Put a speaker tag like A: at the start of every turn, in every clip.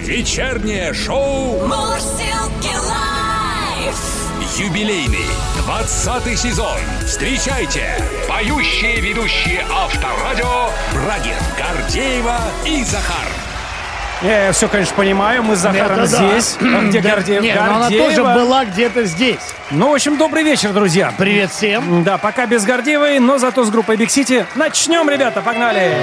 A: Вечернее шоу
B: Мурзилки лайф.
A: юбилейный 20 сезон. Встречайте поющие ведущие Авторадио Брагин, Гордеева и Захар.
C: Я все, конечно, понимаю, мы с Захаром
D: Это да.
C: здесь. А Где
D: Да,
C: Гордеев?
D: Нет, но она
C: Гордеева.
D: тоже была где-то здесь.
C: Ну, в общем, добрый вечер, друзья.
D: Привет всем.
C: Да, пока без Гордеевой, но зато с группой Big City. Начнем, ребята, погнали.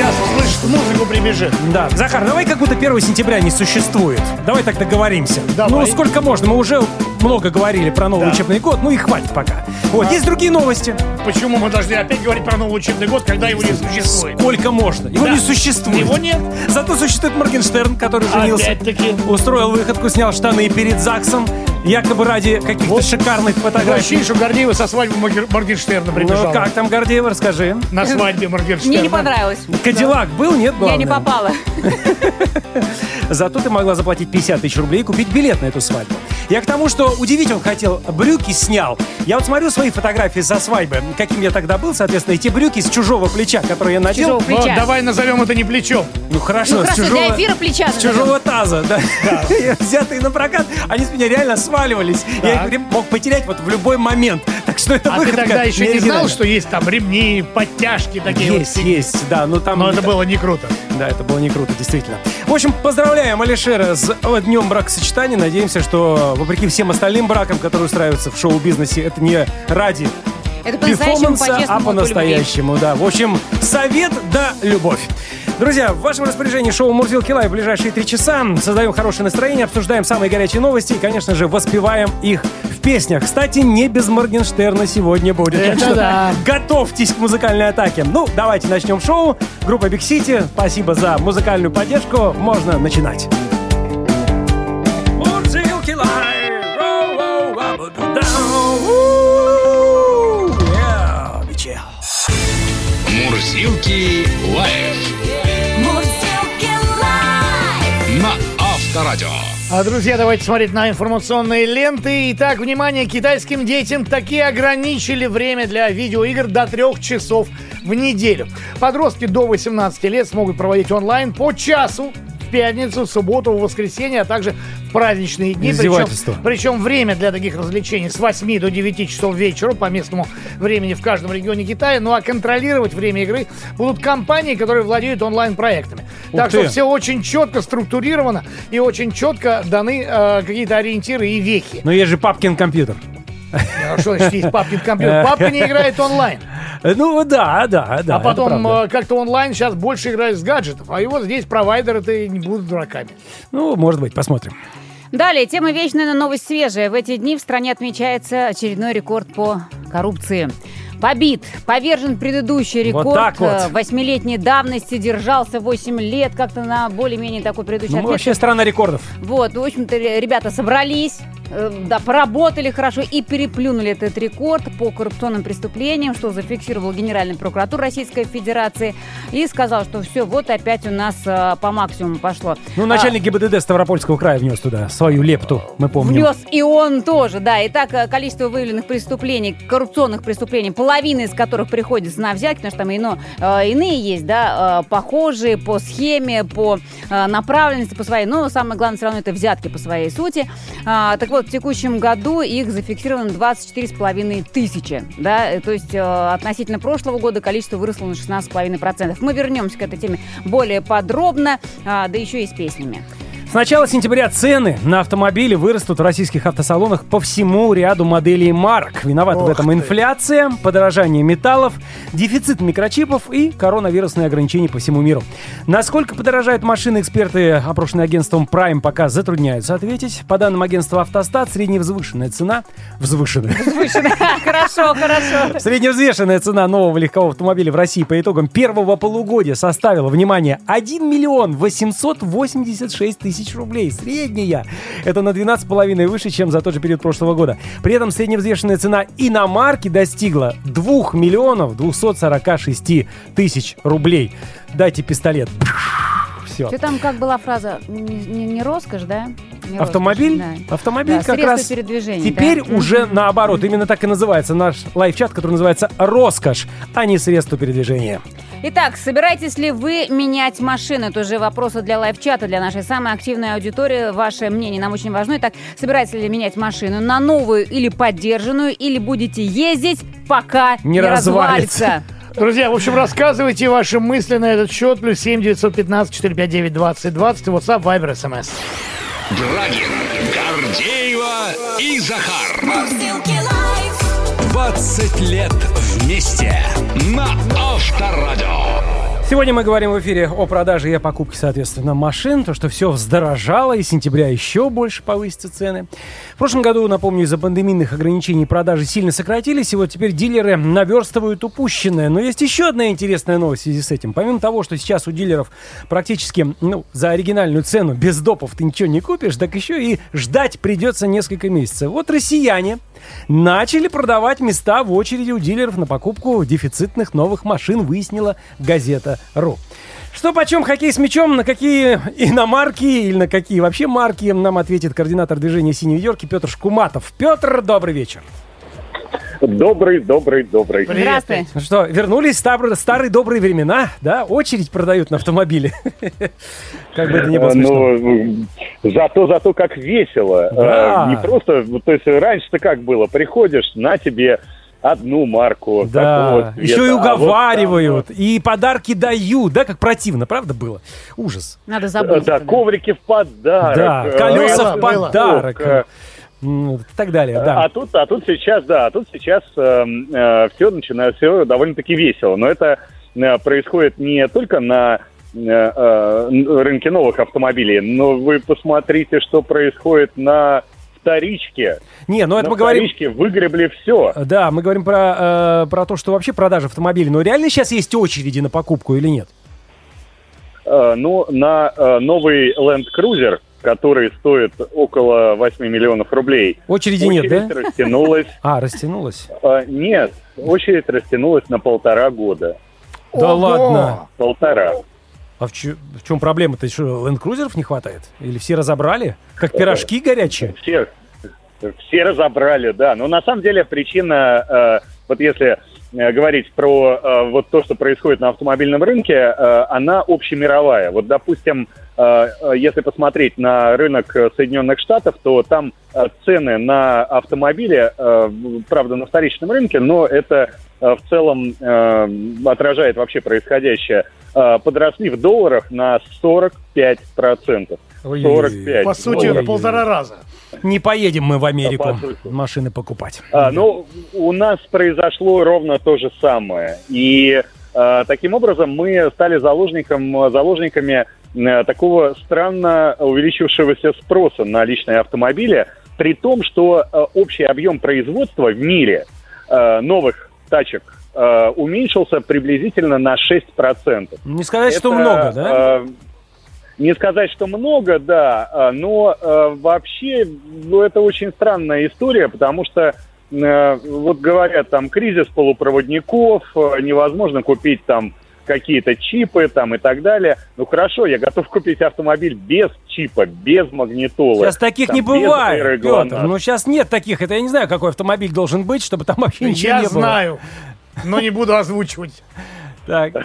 D: Сейчас услышит музыку, прибежит.
C: Да, Захар, давай как будто 1 сентября не существует. Давай так договоримся.
D: Давай.
C: Ну, сколько можно? Мы уже много говорили про новый
D: Да.
C: учебный год, ну и хватит пока. Вот, есть другие новости.
D: Почему мы должны опять говорить про новый учебный год, когда его не существует?
C: Сколько можно? Его
D: Да.
C: не существует.
D: Его нет.
C: Зато существует Моргенштерн, который женился.
D: Опять-таки.
C: Устроил выходку, снял штаны перед ЗАГСом, якобы ради каких-то шикарных фотографий.
D: Ощущение, что Гордеева со свадьбы Моргенштерна прибежала.
C: Ну, как там, Гордеева, расскажи.
D: На свадьбе Моргенштерна.
E: Мне не понравилось.
C: Кадиллак был, нет,
E: Я не
C: главное?
E: попала.
C: Зато ты могла заплатить 50 тысяч рублей и купить билет на эту свадьбу. Я к тому, что удивить он хотел, брюки снял. Я вот смотрю свои фотографии со свадьбы, каким я тогда был, соответственно, и те брюки с чужого плеча, которые я надел.
E: Чужого
D: Вот,
E: плеча.
D: давай назовем это не плечом.
C: Ну хорошо,
E: Ну
C: с
E: хорошо,
C: чужого...
E: для эфира плеча.
C: С чужого таза, да. Взятые на прокат, они с меня реально сваливались. Я их мог потерять вот в любой момент. Так что это
D: А ты тогда еще не знал, что есть там ремни, подтяжки такие
C: Есть,
D: вот.
C: есть, да, но там...
D: Но это было не круто.
C: Да, это было не круто, действительно. В общем, поздравляем Алишера с днем бракосочетания. Надеемся, что, вопреки всем остальным бракам, которые устраиваются в шоу-бизнесе, это не ради
E: Это по-настоящему,
C: перформанса, а по-настоящему, да. В общем, совет да любовь. Друзья, в вашем распоряжении шоу «Мурзилки Лайв» в ближайшие три часа. Создаем хорошее настроение, обсуждаем самые горячие новости и, конечно же, воспеваем их в песнях. Кстати, не без Моргенштерна сегодня будет.
D: Это
C: Так что
D: да.
C: готовьтесь к музыкальной атаке. Ну, давайте начнем шоу. Группа Big City, спасибо за музыкальную поддержку. Можно начинать. Мурзилки Лайв.
A: Мурзилки лайф Авторадио.
D: А, друзья, давайте смотреть на информационные ленты. Итак, внимание, китайским детям таки ограничили время для видеоигр до трех часов в неделю. Подростки до 18 лет смогут проводить онлайн по часу в пятницу, субботу, в воскресенье, а также в праздничные дни. Причем, причем время для таких развлечений с 8 до 9 часов вечера по местному времени в каждом регионе Китая. Ну а контролировать время игры будут компании, которые владеют онлайн-проектами. Так
C: ты.
D: что все очень четко структурировано и очень четко даны э, какие-то ориентиры и вехи.
C: Но есть же папкин компьютер.
D: Что значит есть папкин компьютер? Папка не играет онлайн.
C: Ну да, да, да.
D: а потом э, как-то онлайн сейчас больше играет с гаджетов. А вот здесь провайдеры-то и не будут дураками.
C: Ну, может быть, посмотрим.
E: Далее, тема вечная, но новость свежая. В эти дни в стране отмечается очередной рекорд по коррупции. Побит, повержен предыдущий
C: Вот
E: рекорд.
C: так вот.
E: Э, Восьмилетней давности держался 8 лет, как-то на более-менее такой предыдущий
C: Ну, вообще страна рекордов.
E: Вот, в общем-то, ре- ребята собрались, э, да, поработали хорошо и переплюнули этот рекорд по коррупционным преступлениям, что зафиксировал Генеральный прокуратур Российской Федерации и сказал, что все, вот опять у нас э, по максимуму пошло.
C: Ну,
E: А,
C: начальник ГИБДД Ставропольского края внес туда свою лепту, мы помним.
E: Внес и он тоже, да. Итак, количество выявленных преступлений, коррупционных преступлений, половина из которых приходится на взятки, потому что там ино, э, иные есть, да, э, похожие по схеме, по э, направленности, по своей. Но самое главное, все равно это взятки по своей сути. А, так вот, в текущем году их зафиксировано 24,5 тысячи, да, то есть относительно прошлого года количество выросло на 16,5%. Мы вернемся к этой теме более подробно, а, да еще и с песнями.
C: С начала сентября цены на автомобили вырастут в российских автосалонах по всему ряду моделей марок. Виновата в этом
D: ты.
C: инфляция, подорожание металлов, дефицит микрочипов и коронавирусные ограничения по всему миру. Насколько подорожают машины, эксперты, опрошенные агентством Prime, пока затрудняются ответить. По данным агентства «Автостат», средневзвышенная цена... Взвышенная.
E: Хорошо, хорошо.
C: Средневзвешенная цена нового легкового автомобиля в России по итогам первого полугодия составила, внимание, 1 миллион 886 тысяч рублей. Средняя. Это на 12,5 выше, чем за тот же период прошлого года. При этом средневзвешенная цена иномарки достигла 2 миллионов 246 тысяч рублей. Дайте пистолет. Все.
E: Что там, как была фраза? Не, не- не роскошь, да? Не
C: Автомобиль?
E: роскошь, да.
C: Автомобиль
E: Да,
C: как раз
E: передвижения,
C: теперь
E: да.
C: уже наоборот. Именно так и называется наш лайфчат, который называется «Роскошь», а не средство передвижения.
E: Итак, собираетесь ли вы менять машины? Это уже вопросы для лайв-чата, для нашей самой активной аудитории. Ваше мнение нам очень важно. Итак, собираетесь ли менять машину на новую или поддержанную, или будете ездить, пока
C: Не
E: не,
C: развалится.
E: развалится?
D: Друзья, в общем, рассказывайте ваши мысли на этот счет. Плюс семь девятьсот пятнадцать четыре пять девять двадцать двадцать. WhatsApp, Viber, SMS.
A: Брагин, Гордеева и Захар.
B: Мурзилки лайф.
A: 20 лет вместе.
C: Сегодня мы говорим в эфире о продаже и о покупке, соответственно, машин. То, что все вздорожало, и с сентября еще больше повысятся цены. В прошлом году, напомню, из-за пандемийных ограничений продажи сильно сократились, и вот теперь дилеры наверстывают упущенное. Но есть еще одна интересная новость в связи с этим. Помимо того, что сейчас у дилеров практически ну, за оригинальную цену без допов ты ничего не купишь, так еще и ждать придется несколько месяцев. Вот россияне начали продавать места в очереди у дилеров на покупку дефицитных новых машин, выяснила газета «Ру». Что почем хоккей с мячом, на какие иномарки или на какие вообще марки нам ответит координатор движения «Синей ведерки» Петр Шкуматов. Петр, добрый вечер.
F: Добрый, добрый, добрый.
D: Привет.
E: Здравствуй.
C: Ну что, вернулись стар- старые добрые времена, да? Очередь продают на автомобиле. Как бы это ни было смешно.
F: Ну, зато, зато как весело.
C: Да.
F: Э, Не просто, то есть раньше-то как было, приходишь, на тебе одну марку.
C: Да,
F: цвета,
C: еще и
F: а вот там,
C: уговаривают, и подарки дают, да, как противно, правда было? Ужас.
E: Надо
F: э,
E: забыть.
F: Да, коврики в подарок.
C: Да,
F: э,
C: колеса в подарок.
F: э,
C: И так далее,
F: А
C: да.
F: тут, а тут сейчас, да, а тут сейчас все начинает, все довольно-таки весело. Но это э, происходит не только на э, э, рынке новых автомобилей, но вы посмотрите, что происходит на вторичке.
C: Не, ну это
F: на
C: мы говорим...
F: вторичке выгребли все.
C: Да, мы говорим про, э, про то, что вообще продажа автомобилей. Но реально сейчас есть очереди на покупку или нет?
F: Э, ну, на э, новый Land Cruiser, который стоит около 8 миллионов рублей,
C: Очереди нет,
F: очередь
C: да?
F: растянулась.
C: А, растянулась.
F: э, Нет, очередь растянулась на полтора года.
C: Да
D: Ого!
C: ладно.
F: Полтора.
C: А в, чё- в чем проблема-то? Что, ленд-крузеров не хватает? Или все разобрали? Как пирожки горячие?
F: Все, все разобрали, да. Но на самом деле причина, э, вот если э, говорить про э, вот то, что происходит на автомобильном рынке, э, она общемировая. Вот, допустим, э, э, если посмотреть на рынок э, Соединенных Штатов, то там э, цены на автомобили, э, правда, на вторичном рынке, но это э, в целом э, отражает вообще происходящее, э, подросли в долларах на 45%.
C: Ой-ой-ой.
F: 45.
D: По сути,
C: Ой-ой-ой.
D: в полтора раза.
C: Не поедем мы в Америку
F: по
C: машины покупать.
F: А, ну, у нас произошло ровно то же самое. И а, таким образом мы стали заложником, заложниками э, такого странно увеличившегося спроса на личные автомобили, при том, что э, общий объем производства в мире э, новых тачек э, уменьшился приблизительно на 6%.
C: Не сказать, что
F: Это,
C: много, да?
F: э, не сказать, что много, да, э, но э, вообще, ну, это очень странная история, потому что, э, вот говорят, там, кризис полупроводников, э, невозможно купить там какие-то чипы там и так далее. Ну, хорошо, я готов купить автомобиль без чипа, без магнитолы.
C: Сейчас таких
F: там,
C: не бывает, Петр. Ну, сейчас нет таких. Это я не знаю, какой автомобиль должен быть, чтобы там вообще ничего
D: Я
C: не было.
D: знаю, но не буду озвучивать.
C: Так.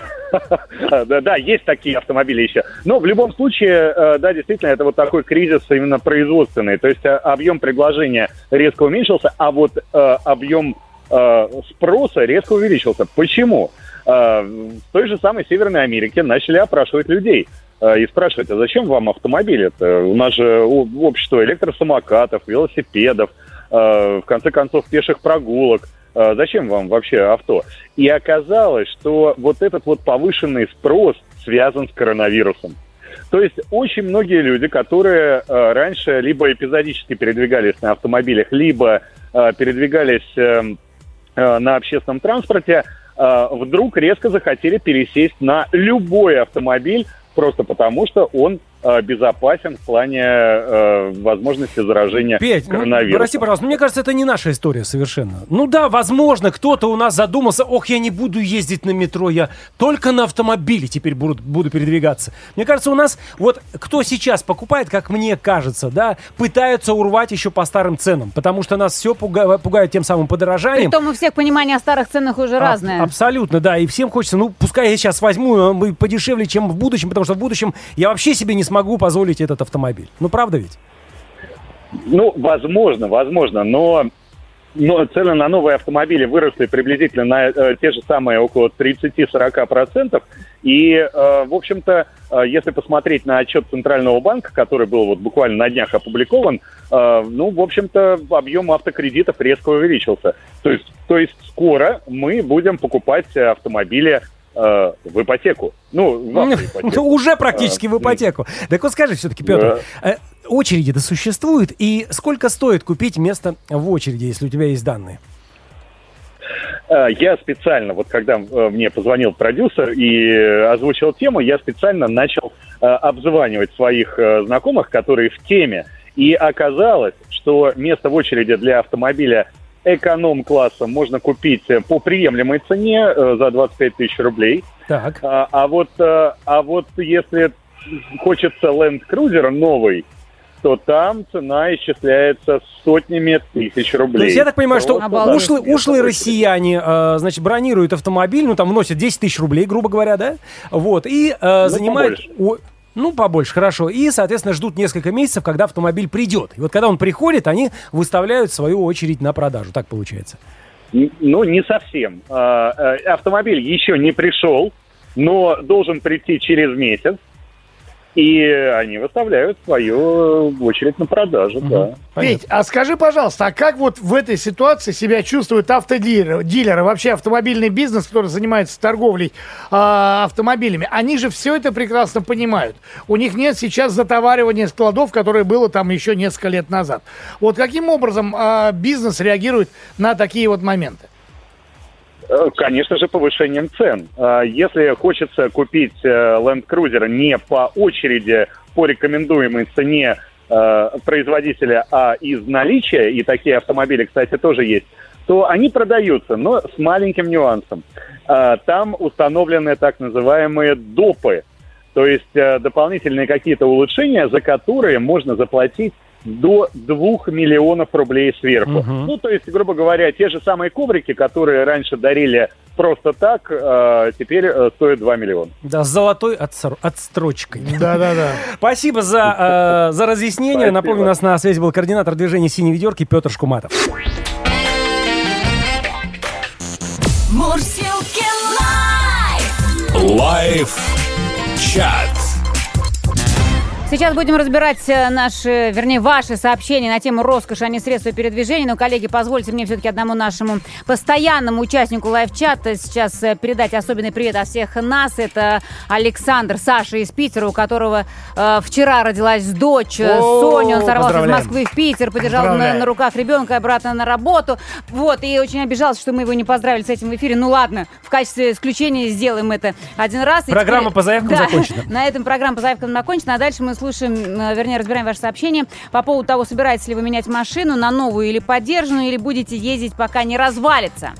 F: Да, да, есть такие автомобили еще. Но в любом случае, э, да, действительно, это вот такой кризис именно производственный. То есть э, объем предложения резко уменьшился, а вот э, объем спроса резко увеличился. Почему? Э, В той же самой Северной Америке начали опрашивать людей э, и спрашивать, а зачем вам автомобиль? Это у нас же общество электросамокатов, велосипедов, э, в конце концов, пеших прогулок. Зачем вам вообще авто? И оказалось, что вот этот вот повышенный спрос связан с коронавирусом. То есть очень многие люди, которые раньше либо эпизодически передвигались на автомобилях, либо передвигались э, э, на общественном транспорте, вдруг резко захотели пересесть на любой автомобиль, просто потому что он э, безопасен в плане э, возможности заражения
C: Петь, ну,
F: коронавирусом.
C: прости, пожалуйста, но мне кажется, это не наша история совершенно. Ну да, возможно, кто-то у нас задумался, ох, я не буду ездить на метро, я только на автомобиле теперь буду, буду передвигаться. Мне кажется, у нас, вот кто сейчас покупает, как мне кажется, да, пытаются урвать еще по старым ценам, потому что нас все пуга- пугают тем самым подорожанием.
E: Притом у всех понимание о старых ценах уже
C: А-
E: разное.
C: Абсолютно, да. И всем хочется, ну, пускай я сейчас возьму, будет подешевле, чем в будущем, потому что в будущем я вообще себе не смогу позволить этот автомобиль. Ну, правда ведь?
F: Ну, возможно, возможно, но, но цены на новые автомобили выросли приблизительно на э, те же самые около 30-40%. И, э, в общем-то, э, если посмотреть на отчет Центрального банка, который был вот буквально на днях опубликован, э, ну, в общем-то, объем автокредитов резко увеличился. То есть, то есть скоро мы будем покупать э, автомобили э, в ипотеку. Ну, в автоипотеку.
C: Ну, уже практически в
F: А,
C: ипотеку. Так вот скажи все-таки, Петр, э, очереди-то существуют, и сколько стоит купить место в очереди, если у тебя есть данные?
F: Э, Я специально, вот когда э, мне позвонил продюсер и озвучил тему, я специально начал обзванивать своих знакомых, которые в теме. И оказалось, что место в очереди для автомобиля эконом-класса можно купить э, по приемлемой цене э, за 25 тысяч рублей.
C: Так.
F: А, а вот, э, а вот если хочется Land Cruiser новый, то там цена исчисляется сотнями тысяч рублей.
C: То есть я так понимаю, что
F: Просто
E: Обалдеть.
C: ушлые, ушлые россияне, э, значит, бронируют автомобиль, ну, там вносят 10 тысяч рублей, грубо говоря, да? Вот, и э, занимают... о- ну, побольше, хорошо. И, соответственно, ждут несколько месяцев, когда автомобиль придет. И вот когда он приходит, они выставляют свою очередь на продажу. Так получается.
F: Ну, не совсем. А, э, Автомобиль еще не пришел, но должен прийти через месяц. И они выставляют свою очередь на продажу, да.
D: Петь, а скажи, пожалуйста, а как вот в этой ситуации себя чувствуют автодилеры, дилеры, вообще автомобильный бизнес, который занимается торговлей а, автомобилями? Они же все это прекрасно понимают. У них нет сейчас затоваривания складов, которое было там еще несколько лет назад. Вот каким образом а, бизнес реагирует на такие вот моменты?
F: Э, Конечно же, повышением цен. А, Если хочется купить э, Land Cruiser не по очереди, по рекомендуемой цене э, производителя, а из наличия, и такие автомобили, кстати, тоже есть, то они продаются, но с маленьким нюансом. А, Там установлены так называемые допы, то есть дополнительные какие-то улучшения, за которые можно заплатить до 2 миллионов рублей сверху.
C: Мгм.
F: Ну, то есть, грубо говоря, те же самые коврики, которые раньше дарили просто так, э, теперь э, стоят 2 миллиона.
C: Да, с золотой отсор- отстрочкой.
D: Да-да-да.
C: Спасибо за, э, за разъяснение.
F: Спасибо.
C: Напомню, у нас на связи был координатор движения «Синие ведерки» Петр Шкуматов.
B: Мурзилки Live.
A: Live чат.
E: Сейчас будем разбирать э, наши, вернее, ваши сообщения на тему роскоши, а не средства передвижения. Но, коллеги, позвольте мне все-таки одному нашему постоянному участнику лайв-чата сейчас э, передать особенный привет от всех нас. Это Александр, Саша из Питера, у которого э, вчера родилась дочь э,
C: О,
E: Соня. Он сорвался из. Москвы в Питер, подержал на, на руках ребенка и обратно на работу. Вот, и очень обижался, что мы его не поздравили с этим в эфире. Ну ладно, в качестве исключения сделаем это один раз.
C: Программа
E: теперь-
C: по заявкам
E: Да,
C: закончена.
E: На этом программа по заявкам окончена. А дальше мы слушаем, э, вернее, разбираем ваше сообщение по поводу того, собираетесь ли вы менять машину на новую или поддержанную, или будете ездить, пока не развалится.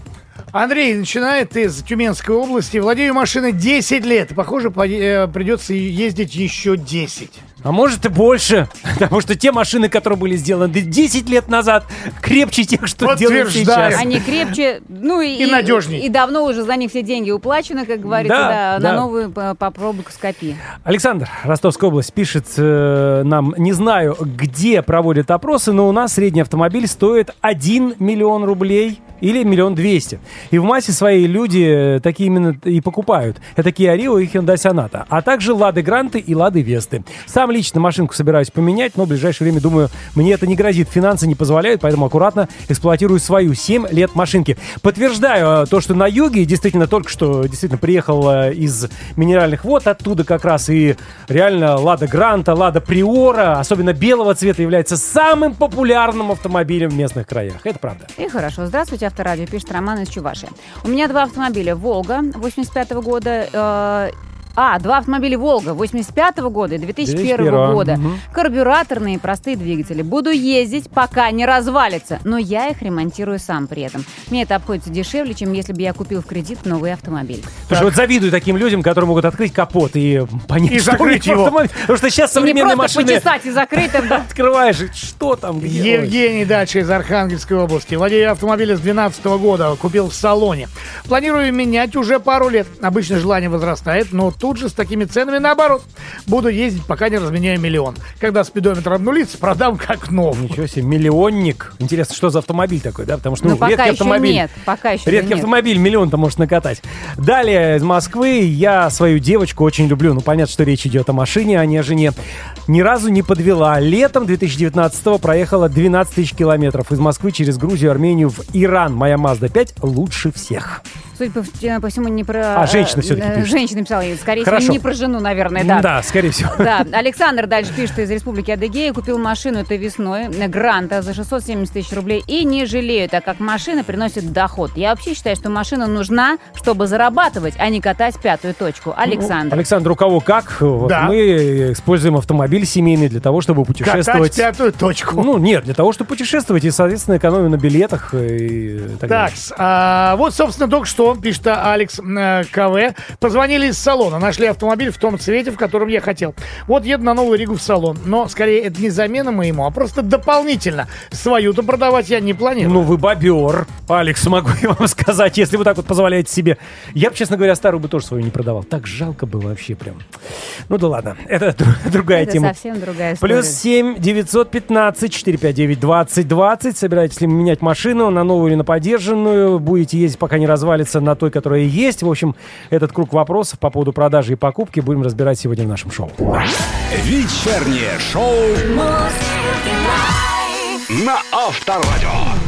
D: Андрей начинает из Тюменской области. Владею машиной 10 лет. Похоже, по- э, придется ездить еще 10.
C: А может и больше, потому что те машины, которые были сделаны 10 лет назад, крепче тех, что делают сейчас.
E: Они крепче, ну и,
D: И надежней.
E: И, давно уже за них все деньги уплачены, как говорится,
C: Да,
E: да,
C: да.
E: на новую по- попробуй скопи.
C: Александр, Ростовская область, пишет э, нам, не знаю, где проводят опросы, но у нас средний автомобиль стоит 1 миллион рублей или миллион двести. И в массе своей люди э, такие именно и покупают. Это Kia Rio и Hyundai Sonata. А также Лады Гранты и Лады Весты. Сам лично машинку собираюсь поменять, но в ближайшее время, думаю, мне это не грозит. Финансы не позволяют, поэтому аккуратно эксплуатирую свою 7 лет машинки. Подтверждаю э, то, что на юге действительно только что действительно приехал э, из минеральных вод оттуда как раз и реально Лада Гранта, Лада Приора, особенно белого цвета, является самым популярным автомобилем в местных краях. Это правда.
E: И хорошо. Здравствуйте, Авторадио, пишет Роман из Чувашии. У меня два автомобиля. «Волга» 85 года э, А, два автомобиля «Волга» 85 года и 2001
C: 2001,
E: года.
C: мгм.
E: Карбюраторные простые двигатели. Буду ездить, пока не развалится. Но я их ремонтирую сам при этом. Мне это обходится дешевле, чем если бы я купил в кредит новый автомобиль.
C: Слушай, вот завидую таким людям, которые могут открыть капот и понять,
D: И
C: что
D: закрыть его.
C: автомобиле. Потому что сейчас
E: И не
C: современные
E: просто
C: машины
E: почесать и закрыть
C: открываешь, что там, где?
D: Евгений Дача из Архангельской области. Владею автомобиля с 2012 года. Купил в салоне. Планирую менять уже пару лет. Обычно желание возрастает, но тут же с такими ценами наоборот. Буду ездить, пока не разменяю миллион. Когда спидометр обнулится, продам как новый.
C: Ничего себе, миллионник. Интересно, что за автомобиль такой, да? Потому что, ну,
E: Ну, пока
C: редкий
E: еще
C: автомобиль.
E: нет. Пока еще
C: Редкий
E: нет.
C: автомобиль миллион-то может накатать. Далее из Москвы я свою девочку очень люблю. Ну, понятно, что речь идет о машине, а не о жене. Ни разу не подвела. Летом 2019-го проехала 12 тысяч километров из Москвы через Грузию, Армению в Иран. Моя Mazda 5 лучше всех.
E: Судя по, э, по всему, не про...
C: А, женщина
E: э,
C: всё-таки
E: э,
C: пишет.
E: Женщина писала, скорее
C: Хорошо.
E: всего, не про жену, наверное, да.
C: Да, скорее всего.
E: Да, Александр дальше пишет из Республики Адыгея. Купил машину этой весной, э, Гранта, за 670 тысяч рублей. И не жалею, так как машина приносит доход. Я вообще считаю, что машина нужна, чтобы зарабатывать, а не катать пятую точку. Александр.
C: Александр, у кого как?
D: Да.
C: Мы используем автомобиль семейный для того, чтобы
D: Катать
C: путешествовать.
D: пятую точку.
C: Ну, нет, для того, чтобы путешествовать и, соответственно, экономим на билетах и так
D: Так,
C: далее.
D: с- а, вот, собственно, только что, пишет Алекс э, КВ, позвонили из салона, нашли автомобиль в том цвете, в котором я хотел. Вот еду на Новую Ригу в салон, но, скорее, это не замена моему, а просто дополнительно. Свою-то продавать я не планирую.
C: Ну, вы бобер. Алекс, могу я вам сказать, если вы так вот позволяете себе. Я бы, честно говоря, старую бы тоже свою не продавал. Так жалко было вообще прям. Ну да ладно, это дру- другая
E: Это
C: тема.
E: совсем другая история.
C: Плюс 7 915 459 20 20. Собираетесь ли менять машину на новую или на подержанную? Будете ездить, пока не развалится на той, которая есть. В общем, этот круг вопросов по поводу продажи и покупки будем разбирать сегодня в нашем шоу.
A: Вечернее шоу на Авторадио.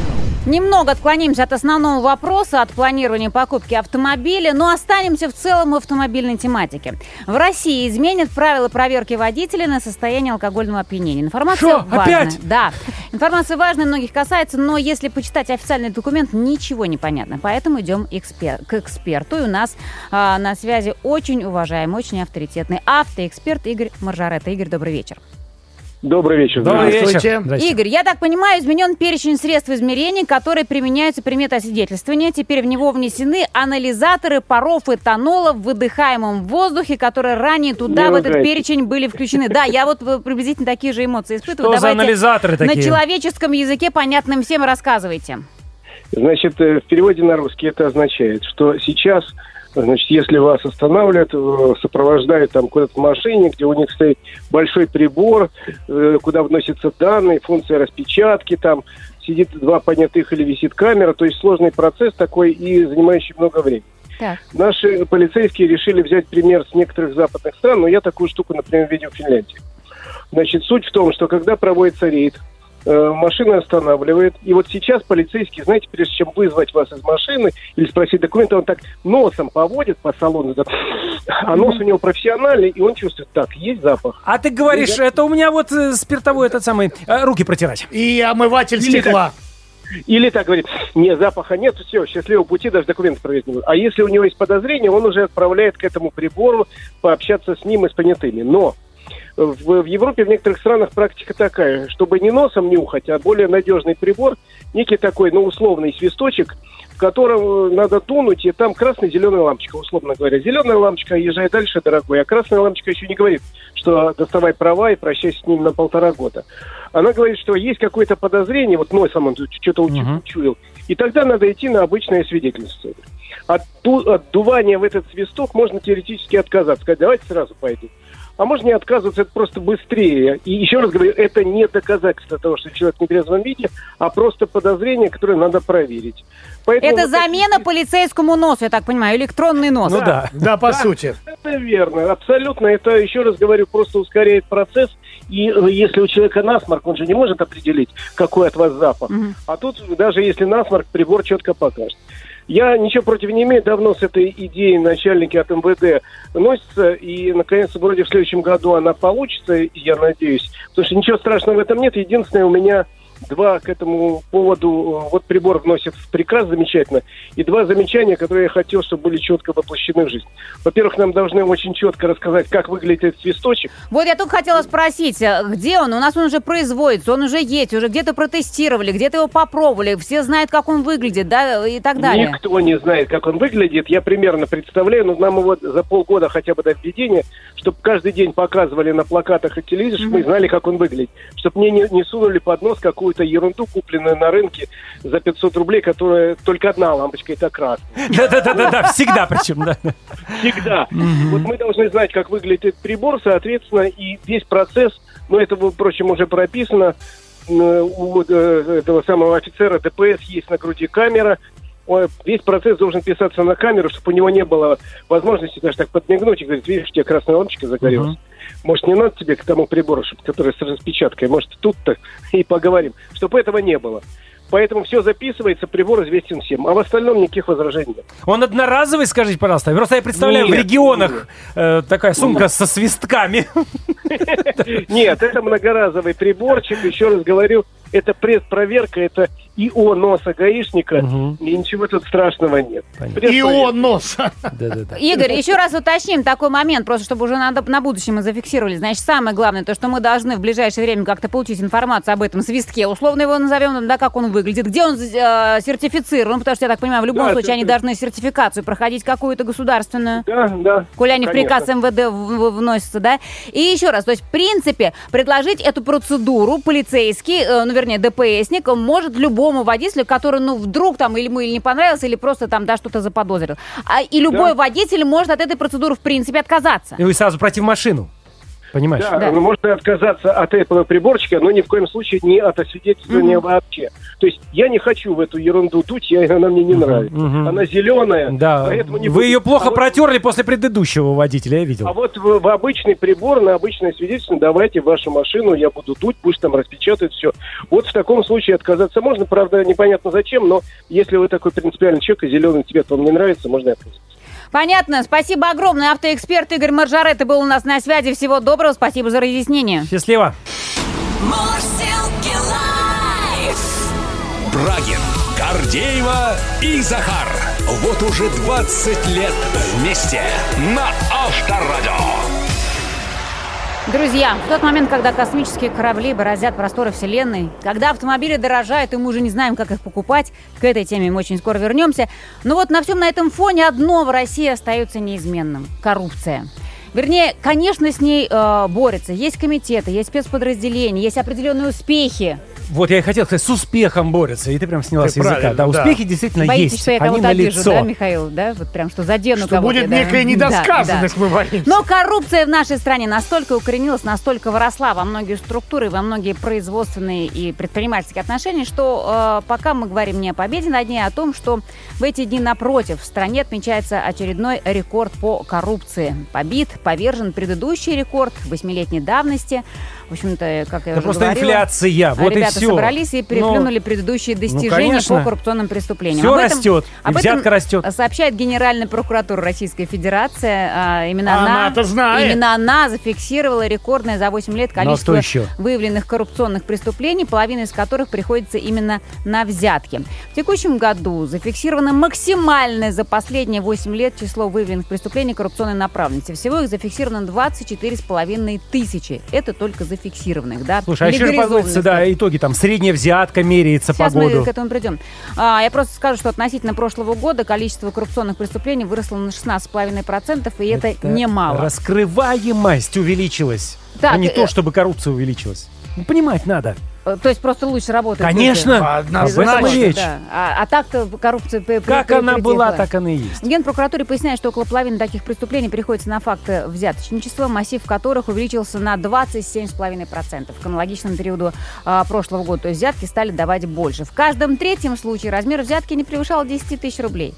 E: Немного отклонимся от основного вопроса, от планирования покупки автомобиля, но останемся в целом в автомобильной тематике. В России изменят правила проверки водителя на состояние алкогольного опьянения. Информация
C: Шо,
E: важная.
C: опять?
E: Да. Информация важная, многих касается, но если почитать официальный документ, ничего не понятно. Поэтому идем экспер- к эксперту. И у нас а, на связи очень уважаемый, очень авторитетный автоэксперт Игорь Маржарета. Игорь, добрый вечер.
G: Добрый вечер.
C: Добрый
D: Здравствуйте.
C: вечер.
E: Игорь, я так понимаю, изменен перечень средств измерения, которые применяются при метасвидетельствовании. Теперь в него внесены анализаторы паров этанола в выдыхаемом воздухе, которые ранее туда,
G: Не
E: в этот перечень, были включены. Да, я вот э, приблизительно такие же эмоции испытываю.
C: Что за
E: Давайте
C: анализаторы
E: на
C: такие?
E: человеческом языке, понятным всем, рассказывайте.
G: Значит, э, в переводе на русский это означает, что сейчас, значит, если вас останавливают, э, сопровождают там куда-то в машине, где у них стоит большой прибор, э, куда вносятся данные, функция распечатки, там сидит два понятых или висит камера, то есть сложный процесс такой и занимающий много времени.
E: Так.
G: Наши полицейские решили взять пример с некоторых западных стран, но я такую штуку, например, видел в Финляндии. Значит, суть в том, что когда проводится рейд, э, машина останавливает, и вот сейчас полицейский, знаете, прежде чем вызвать вас из машины или спросить документы, он так носом поводит по салону, так, а нос у него профессиональный, и он чувствует, так, есть запах.
C: А ты говоришь, это у меня вот э, спиртовой этот самый, э, руки протирать.
D: И омыватель
G: Или
D: стекла.
G: Или так говорит, не, запаха нет, все, счастливого пути, даже документы проверить не буду. А если у него есть подозрение, он уже отправляет к этому прибору пообщаться с ним и с понятыми. Но в, в Европе, в некоторых странах практика такая, чтобы не носом нюхать, а более надежный прибор, некий такой, ну, условный свисточек, в котором э, надо дунуть, и там красная зеленая лампочка, условно говоря. Зеленая лампочка, езжай дальше, дорогой, а красная лампочка еще не говорит, что доставай права и прощайся с ним на полтора года. Она говорит, что есть какое-то подозрение, вот носом он что-то
C: Мгм.
G: учуял, и тогда надо идти на обычное свидетельство. От, ду- от дувания в этот свисток можно теоретически отказаться, сказать, давайте сразу пойду. А можно не отказываться, это просто быстрее. И еще раз говорю, это не доказательство того, что человек в нетрезвом виде, а просто подозрение, которое надо проверить. Поэтому
E: Это
G: вот такие-
E: замена полицейскому носу, я так понимаю, электронный нос.
C: Ну да.
D: Да, по сути.
G: Это верно, абсолютно. Это, еще раз говорю, просто ускоряет процесс. И э, если у человека насморк, он же не может определить, какой от вас запах. А тут даже если насморк, прибор четко покажет. Я ничего против не имею, давно с этой идеей начальники от МВД носятся, и, наконец, вроде в следующем году она получится, я надеюсь, потому что ничего страшного в этом нет. Единственное, у меня два к этому поводу, э, вот прибор вносит в приказ замечательно, и два замечания, которые я хотел, чтобы были четко воплощены в жизнь. Во-первых, нам должны очень четко рассказать, как выглядит этот свисточек.
E: Вот я только хотела спросить, а где он? У нас он уже производится, он уже есть, уже где-то протестировали, где-то его попробовали, все знают, как он выглядит, да, и так далее.
G: Никто не знает, как он выглядит. Я примерно представляю, но нам его за полгода хотя бы до введения, чтобы каждый день показывали на плакатах и телевизоре, чтобы мы знали, как он выглядит. Чтобы мне не, не сунули под нос какую-то ерунду, купленную на рынке за 500 рублей, которая только одна лампочка, это красная.
C: Да-да-да-да, всегда причем, да.
G: Всегда. Вот мы должны знать, как выглядит этот прибор, соответственно, и весь процесс, ну, это, впрочем, уже прописано, у э, этого самого офицера ДПС есть на груди камера, весь процесс должен писаться на камеру, чтобы у него не было возможности даже так подмигнуть и говорить, видишь, у тебя красная лампочка загорелась. Может, не надо тебе к тому прибору, который с распечаткой, может, тут-то и поговорим, чтобы этого не было. Поэтому все записывается, прибор известен всем. А в остальном никаких возражений нет.
C: Он одноразовый, скажите, пожалуйста. Просто я представляю, в
G: Нет,
C: регионах э, такая сумка со свистками.
G: Нет, это многоразовый приборчик, еще раз говорю, это предпроверка, это ИО носа гаишника,
C: Мгм.
G: и ничего тут страшного нет.
C: Понятно.
D: И
G: Предпроверка.
D: он носа.
E: Игорь, еще раз уточним такой момент, просто чтобы уже на, на будущее мы зафиксировали. Значит, самое главное, то, что мы должны в ближайшее время как-то получить информацию об этом свистке, условно его назовем, да, как он выглядит, где он э, сертифицирован, потому что, я так понимаю, в любом
G: Да,
E: случае они
G: это-
E: должны сертификацию проходить какую-то государственную.
G: Да, да.
E: Коли они в приказ МВД в- в- вносятся, да? И еще раз, то есть, в принципе, предложить эту процедуру полицейский, э, ну, вернее, ДПСник, может любому водителю, который, ну, вдруг там или ему или не понравился, или просто там, да, что-то заподозрил. А, и любой
G: Да.
E: водитель может от этой процедуры, в принципе, отказаться.
C: И вы сразу пройти в машину. Понимаешь?
G: Да,
E: Да.
G: ну, можно отказаться от этого приборчика, но ни в коем случае не от освидетельствования вообще. То есть я не хочу в эту ерунду дуть, я, она мне не нравится.
C: мгм.
G: Она зеленая,
C: Да.
G: поэтому не
C: Вы
G: буду.
C: ее плохо
G: А вот-
C: протерли после предыдущего водителя, я видел.
G: А вот в, в обычный прибор, на обычное свидетельство, давайте в вашу машину, я буду дуть, пусть там распечатают все. Вот в таком случае отказаться можно, правда, непонятно зачем, но если вы такой принципиальный человек, и зеленый цвет вам не нравится, можно и отказаться.
E: Понятно. Спасибо огромное. Автоэксперт Игорь Маржарет был у нас на связи. Всего доброго. Спасибо за разъяснение.
C: Счастливо.
A: Брагин, Гордеева и Захар. Вот уже 20 лет вместе на Авторадио.
E: Друзья, в тот момент, когда космические корабли бороздят просторы Вселенной, когда автомобили дорожают, и мы уже не знаем, как их покупать, к этой теме мы очень скоро вернемся. Но вот на всем на этом фоне одно в России остается неизменным – коррупция. Вернее, конечно, с ней э, борются. Есть комитеты, есть спецподразделения, есть определенные успехи.
C: Вот я и хотел сказать, с успехом борются. И ты прям сняла
D: Ты
C: с языка. Да,
D: да.
C: успехи действительно
E: Боитесь,
C: есть.
E: что я
C: Они
E: кого-то обижу,
C: лицо.
E: да, Михаил? Да, вот прям что задену
D: Что
E: кого-то.
D: будет
E: да.
D: некая
E: Да,
D: недосказанность,
E: да.
D: мы боимся.
E: Но коррупция в нашей стране настолько укоренилась, настолько выросла во многие структуры, во многие производственные и предпринимательские отношения, что э, пока мы говорим не о победе над ней, а о том, что в эти дни напротив в стране отмечается очередной рекорд по коррупции. Побит, повержен предыдущий рекорд восьмилетней давности. В общем-то, как я
C: Это
E: уже
C: просто
E: говорила,
C: инфляция. Вот и
E: ребята
C: все.
E: собрались и переплюнули предыдущие достижения
C: конечно.
E: по коррупционным преступлениям.
C: Все
E: Об этом-
C: растет. И
E: об этом
C: взятка растет.
E: Сообщает Генеральная прокуратура Российской Федерации. А, Именно она,
D: Она-то знает.
E: именно она зафиксировала рекордное за 8 лет
C: Ну, а
E: количество выявленных коррупционных преступлений, половина из которых приходится именно на взятки. В текущем году зафиксировано максимальное за последние 8 лет число выявленных преступлений коррупционной направленности. Всего их зафиксировано 24,5 тысячи. Это только зафиксированных, да?
C: Слушай, а еще подводятся, да, итоги. Там средняя взятка меряется
E: Сейчас
C: по году.
E: мы к этому придем. А, я просто скажу, что относительно прошлого года количество коррупционных преступлений выросло на 16,5%, и это, немало.
C: Раскрываемость увеличилась.
E: Так,
C: а не
E: э,
C: то, чтобы коррупция увеличилась. Ну, понимать надо.
E: Э, То есть просто лучше работает.
C: Конечно. Об
D: Однозначно.
C: этом и речь.
E: Да. А, а так-то коррупция...
C: Как она была, так она и есть.
E: В Генпрокуратуре поясняет, что около половины таких преступлений приходится на факты взяточничества, массив которых увеличился на 27,5% к аналогичному периоду а, прошлого года. То есть взятки стали давать больше. В каждом третьем случае размер взятки не превышал 10 тысяч рублей.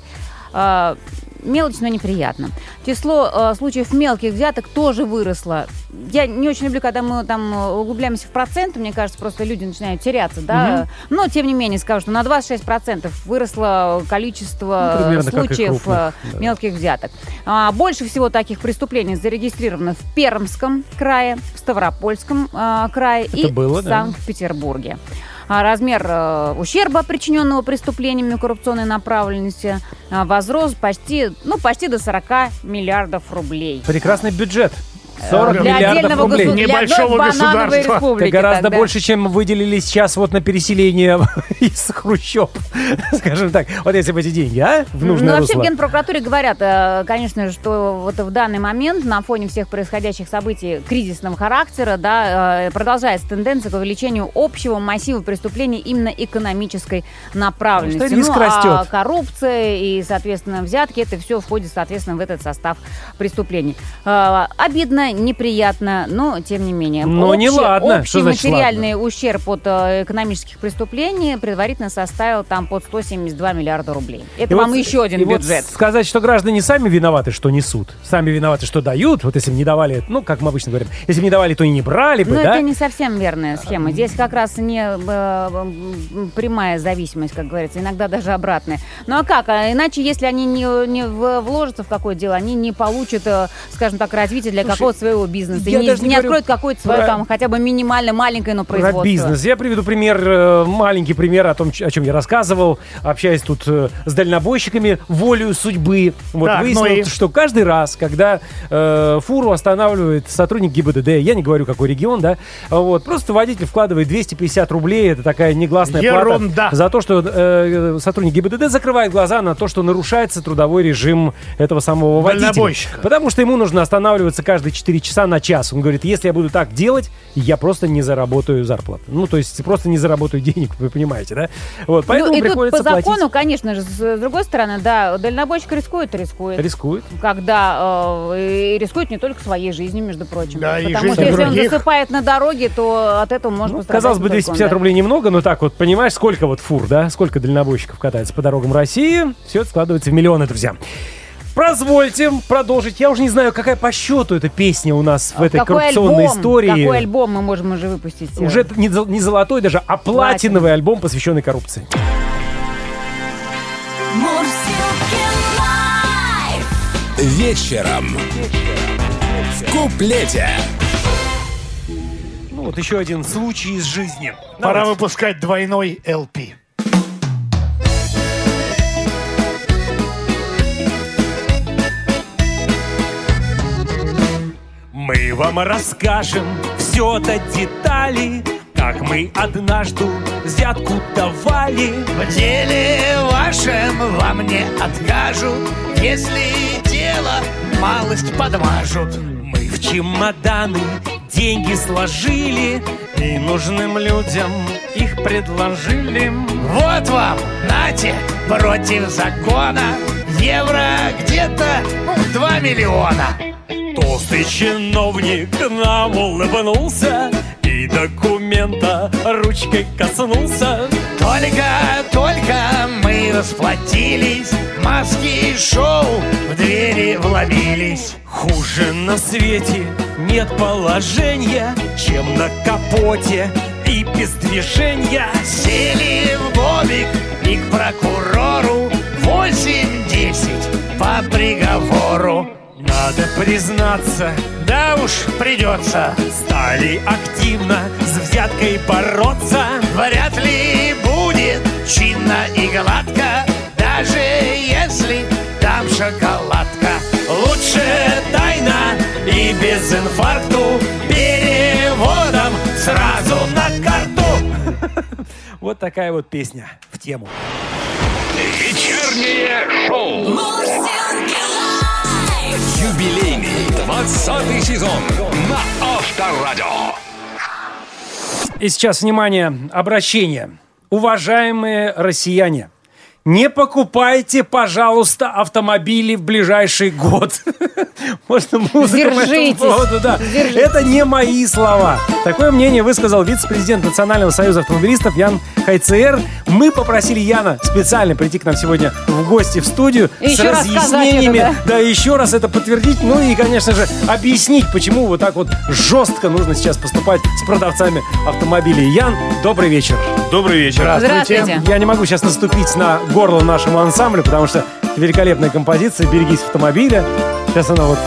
E: А, Мелочь, но неприятно. Число а, случаев мелких взяток тоже выросло. Я не очень люблю, когда мы там э, углубляемся в проценты. Мне кажется, просто люди начинают теряться, да. Но, тем не менее, скажу, что на 26% выросло количество
C: Ну, примерно
E: случаев
C: крупных,
E: э,
C: да.
E: мелких взяток. А, больше всего таких преступлений зарегистрировано в Пермском крае, в Ставропольском а, крае
C: Это
E: и
C: было,
E: в
C: да.
E: Санкт-Петербурге. а, размер э, ущерба, причиненного преступлениями коррупционной направленности, а, возрос почти, ну, почти до 40 миллиардов рублей.
C: Прекрасный бюджет. 40
E: Э, Для
C: миллиардов
E: отдельного
C: рублей.
E: госу- для
D: Небольшого государства.
E: республики
C: Это гораздо
E: тогда.
C: больше, чем выделили сейчас вот на переселение из Хрущев. Скажем так. Вот если бы эти деньги, а? В
E: Ну,
C: нужное
E: вообще в. Генпрокуратуре говорят, э, конечно же, что вот в данный момент на фоне всех происходящих событий кризисного характера, да, э, продолжается тенденция к увеличению общего массива преступлений именно экономической направленности.
C: Что риск
E: ну, а
C: растет.
E: коррупция и, соответственно, взятки, это все входит, соответственно, в этот состав преступлений. Э, Неприятно, но тем не менее.
C: Но не ладно.
E: Общий
C: Что значит
E: материальный ущерб от э, экономических преступлений предварительно составил там под 172 миллиарда рублей. Это
C: И
E: вам
C: вот-
E: еще один
C: и вот
E: бюджет.
C: сказать, что граждане сами виноваты, что несут. Сами виноваты, что дают. Вот если бы не давали, ну, как мы обычно говорим, если бы не давали, то и не брали бы,
E: Но
C: да?
E: это не совсем верная схема. Здесь как раз не э, прямая зависимость, как говорится, иногда даже обратная. Ну а как? А иначе, если они не, не вложатся в какое-то дело, они не получат, э, скажем так, развитие для какого-то своего бизнеса. И
C: я
E: не,
C: даже не
E: не
C: говорю
E: откроют какое-то свое
C: про-
E: там хотя бы минимально маленькое, но производство.
C: Про бизнес. Я приведу пример, э, маленький пример о том, о чем я рассказывал, общаясь тут э, с дальнобойщиками, волею судьбы. Вот
D: Так, ну
C: выяснилось,
D: и?
C: что каждый раз, когда э, фуру останавливает сотрудник ГИБДД, я не говорю, какой регион, да, вот, просто водитель вкладывает 250 рублей, это такая негласная
D: Ерунда.
C: плата за то, что э, сотрудник ГИБДД закрывает глаза на то, что нарушается трудовой режим этого самого водителя. Потому что ему нужно останавливаться каждые 4 часа на час. Он говорит, если я буду так делать, я просто не заработаю зарплату. Ну, то есть просто не заработаю денег, вы понимаете, да? Вот, поэтому
E: ну, и тут
C: приходится
E: по закону,
C: платить.
E: конечно же, с другой стороны, да, дальнобойщик рискует, рискует.
C: Рискует.
E: когда э, и рискует не только своей жизнью, между прочим.
D: Да, и
E: Потому что если он засыпает на дороге, то от этого может
C: Ну, казалось бы,
E: не только
C: 250
E: он, да.
C: рублей немного, но так вот, понимаешь, сколько вот фур, да? Сколько дальнобойщиков катается по дорогам России? Все это складывается в миллионы, друзья. Позвольте продолжить. Я уже не знаю, какая по счету эта песня у нас в этой
E: какой
C: коррупционной
E: альбом,
C: истории.
E: Какой альбом мы можем уже выпустить?
C: Уже не, не золотой даже, а платиновый альбом, посвященный коррупции.
A: Вечером. В куплете.
C: Ну, вот еще один случай из жизни.
D: Пора
C: Давайте.
D: выпускать двойной LP.
C: Мы вам расскажем все до деталей, как мы однажды взятку давали.
H: В деле вашем вам не откажут, если дело малость подмажут.
C: Мы в чемоданы деньги сложили и нужным людям их предложили.
H: Вот вам, нате, против закона, евро где-то ну, 2 миллиона.
C: Толстый чиновник нам улыбнулся и документа ручкой коснулся.
H: Только, только мы расплатились, маски и шоу в двери вломились.
C: Хуже на свете нет положения, чем на капоте и без движения.
H: Сели в бобик и к прокурору 8-10 по приговору.
C: Надо признаться,
H: Да уж придется,
C: стали активно с взяткой бороться.
H: вряд ли будет чинно и гладко, даже если там шоколадка.
C: Лучше тайна и без инфаркту переводом сразу на карту. Вот такая вот песня в тему.
A: Вечернее шоу.
B: Мурсилки лайф.
A: Юбилейный 20 сезон на Авторадио.
C: И сейчас, внимание, обращение. Уважаемые россияне, не покупайте, пожалуйста, автомобили в ближайший год. Можно музыку по этому поводу, да.
E: Держитесь.
C: Это не мои слова. Такое мнение высказал вице-президент Национального союза автомобилистов Ян Хайцер. Мы попросили Яна специально прийти к нам сегодня в гости в студию
E: И
C: с разъяснениями.
E: это,
C: да, еще раз это подтвердить. Ну и, конечно же, объяснить, почему вот так вот жестко нужно сейчас поступать с продавцами автомобилей. Ян, добрый вечер.
I: Добрый вечер.
E: Здравствуйте.
C: Я не могу сейчас наступить на горло нашему ансамблю, потому что великолепная композиция «Берегись автомобиля». Сейчас она вот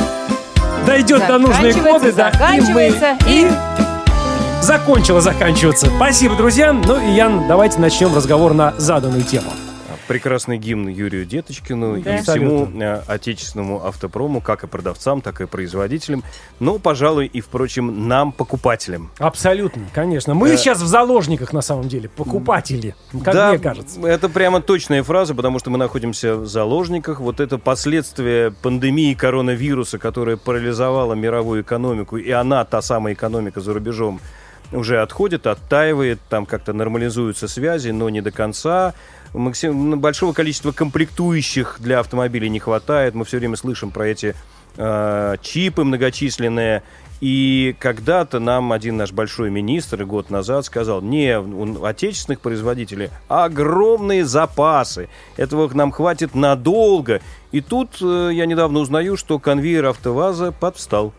C: дойдет до нужной коды, да, и мы...
E: заканчивается, и-
C: закончила заканчиваться. Спасибо, друзья. Ну и, Ян, давайте начнем разговор на заданную тему.
I: Прекрасный гимн Юрию Деточкину
E: Да.
I: и всему
C: Абсолютно.
I: э, отечественному автопрому, как и продавцам, так и производителям, но, пожалуй, и, впрочем, нам, покупателям.
C: Абсолютно, конечно. Мы
I: Э.
C: сейчас в заложниках, на самом деле, покупатели, как
I: да,
C: мне кажется.
I: это прямо точная фраза, потому что мы находимся в заложниках. Вот это последствия пандемии коронавируса, которая парализовала мировую экономику, и она, та самая экономика за рубежом, уже отходит, оттаивает, там как-то нормализуются связи, но не до конца. Максим... Большого количества комплектующих для автомобилей не хватает. Мы все время слышим про эти э, чипы многочисленные. И когда-то нам один наш большой министр год назад сказал, не, у отечественных производителей огромные запасы, этого нам хватит надолго. И тут э, я недавно узнаю, что конвейер АвтоВАЗа подвстал.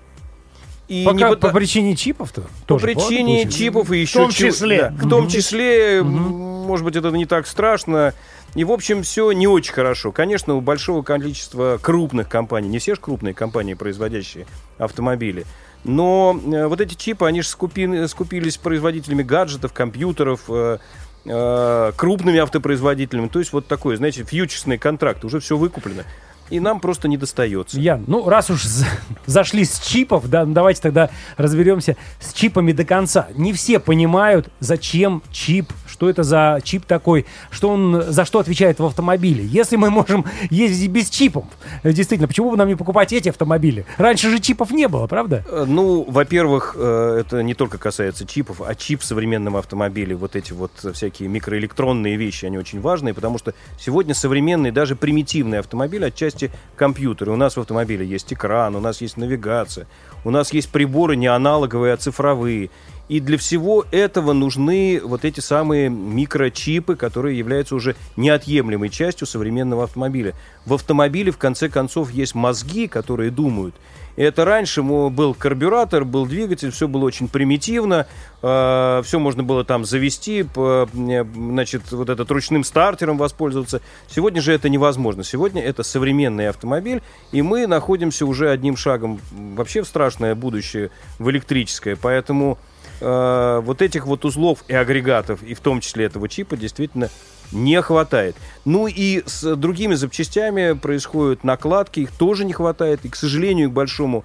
I: И
C: Пока
I: не
C: по причине чипов-то?
I: по причине чипов и еще
D: том
I: чего-
D: числе.
I: да, в том числе, м, может быть, это не так страшно. И, в общем, все не очень хорошо. Конечно, у большого количества крупных компаний, не все же крупные компании, производящие автомобили, но э, вот эти чипы, они же скупи- скупились производителями гаджетов, компьютеров, э, э, крупными автопроизводителями. То есть вот такой, знаете, фьючерсный контракт, уже все выкуплено. И нам просто не достается.
C: Ян, ну раз уж за- зашли с чипов, да, ну, давайте тогда разберемся с чипами до конца. Не все понимают, зачем чип, что это за чип такой, что он за что отвечает в автомобиле. Если мы можем ездить без чипов, э, действительно, почему бы нам не покупать эти автомобили? Раньше же чипов не было, правда?
I: Э, Ну, во-первых, э, это не только касается чипов, а чип в современном автомобиле, вот эти вот всякие микроэлектронные вещи, они очень важные, потому что сегодня современные, даже примитивные автомобили, отчасти компьютеры. У нас в автомобиле есть экран, у нас есть навигация, у нас есть приборы не аналоговые, а цифровые. И для всего этого нужны вот эти самые микрочипы, которые являются уже неотъемлемой частью современного автомобиля. В автомобиле, в конце концов, есть мозги, которые думают. И это раньше был карбюратор, был двигатель, все было очень примитивно, все можно было там завести, по, э, значит, вот этот ручным стартером воспользоваться. Сегодня же это невозможно. Сегодня это современный автомобиль, и мы находимся уже одним шагом вообще в страшное будущее, в электрическое. Поэтому э, вот этих вот узлов и агрегатов, и в том числе этого чипа, действительно не хватает. Ну и с другими запчастями происходят накладки, их тоже не хватает. И, к сожалению, к большому,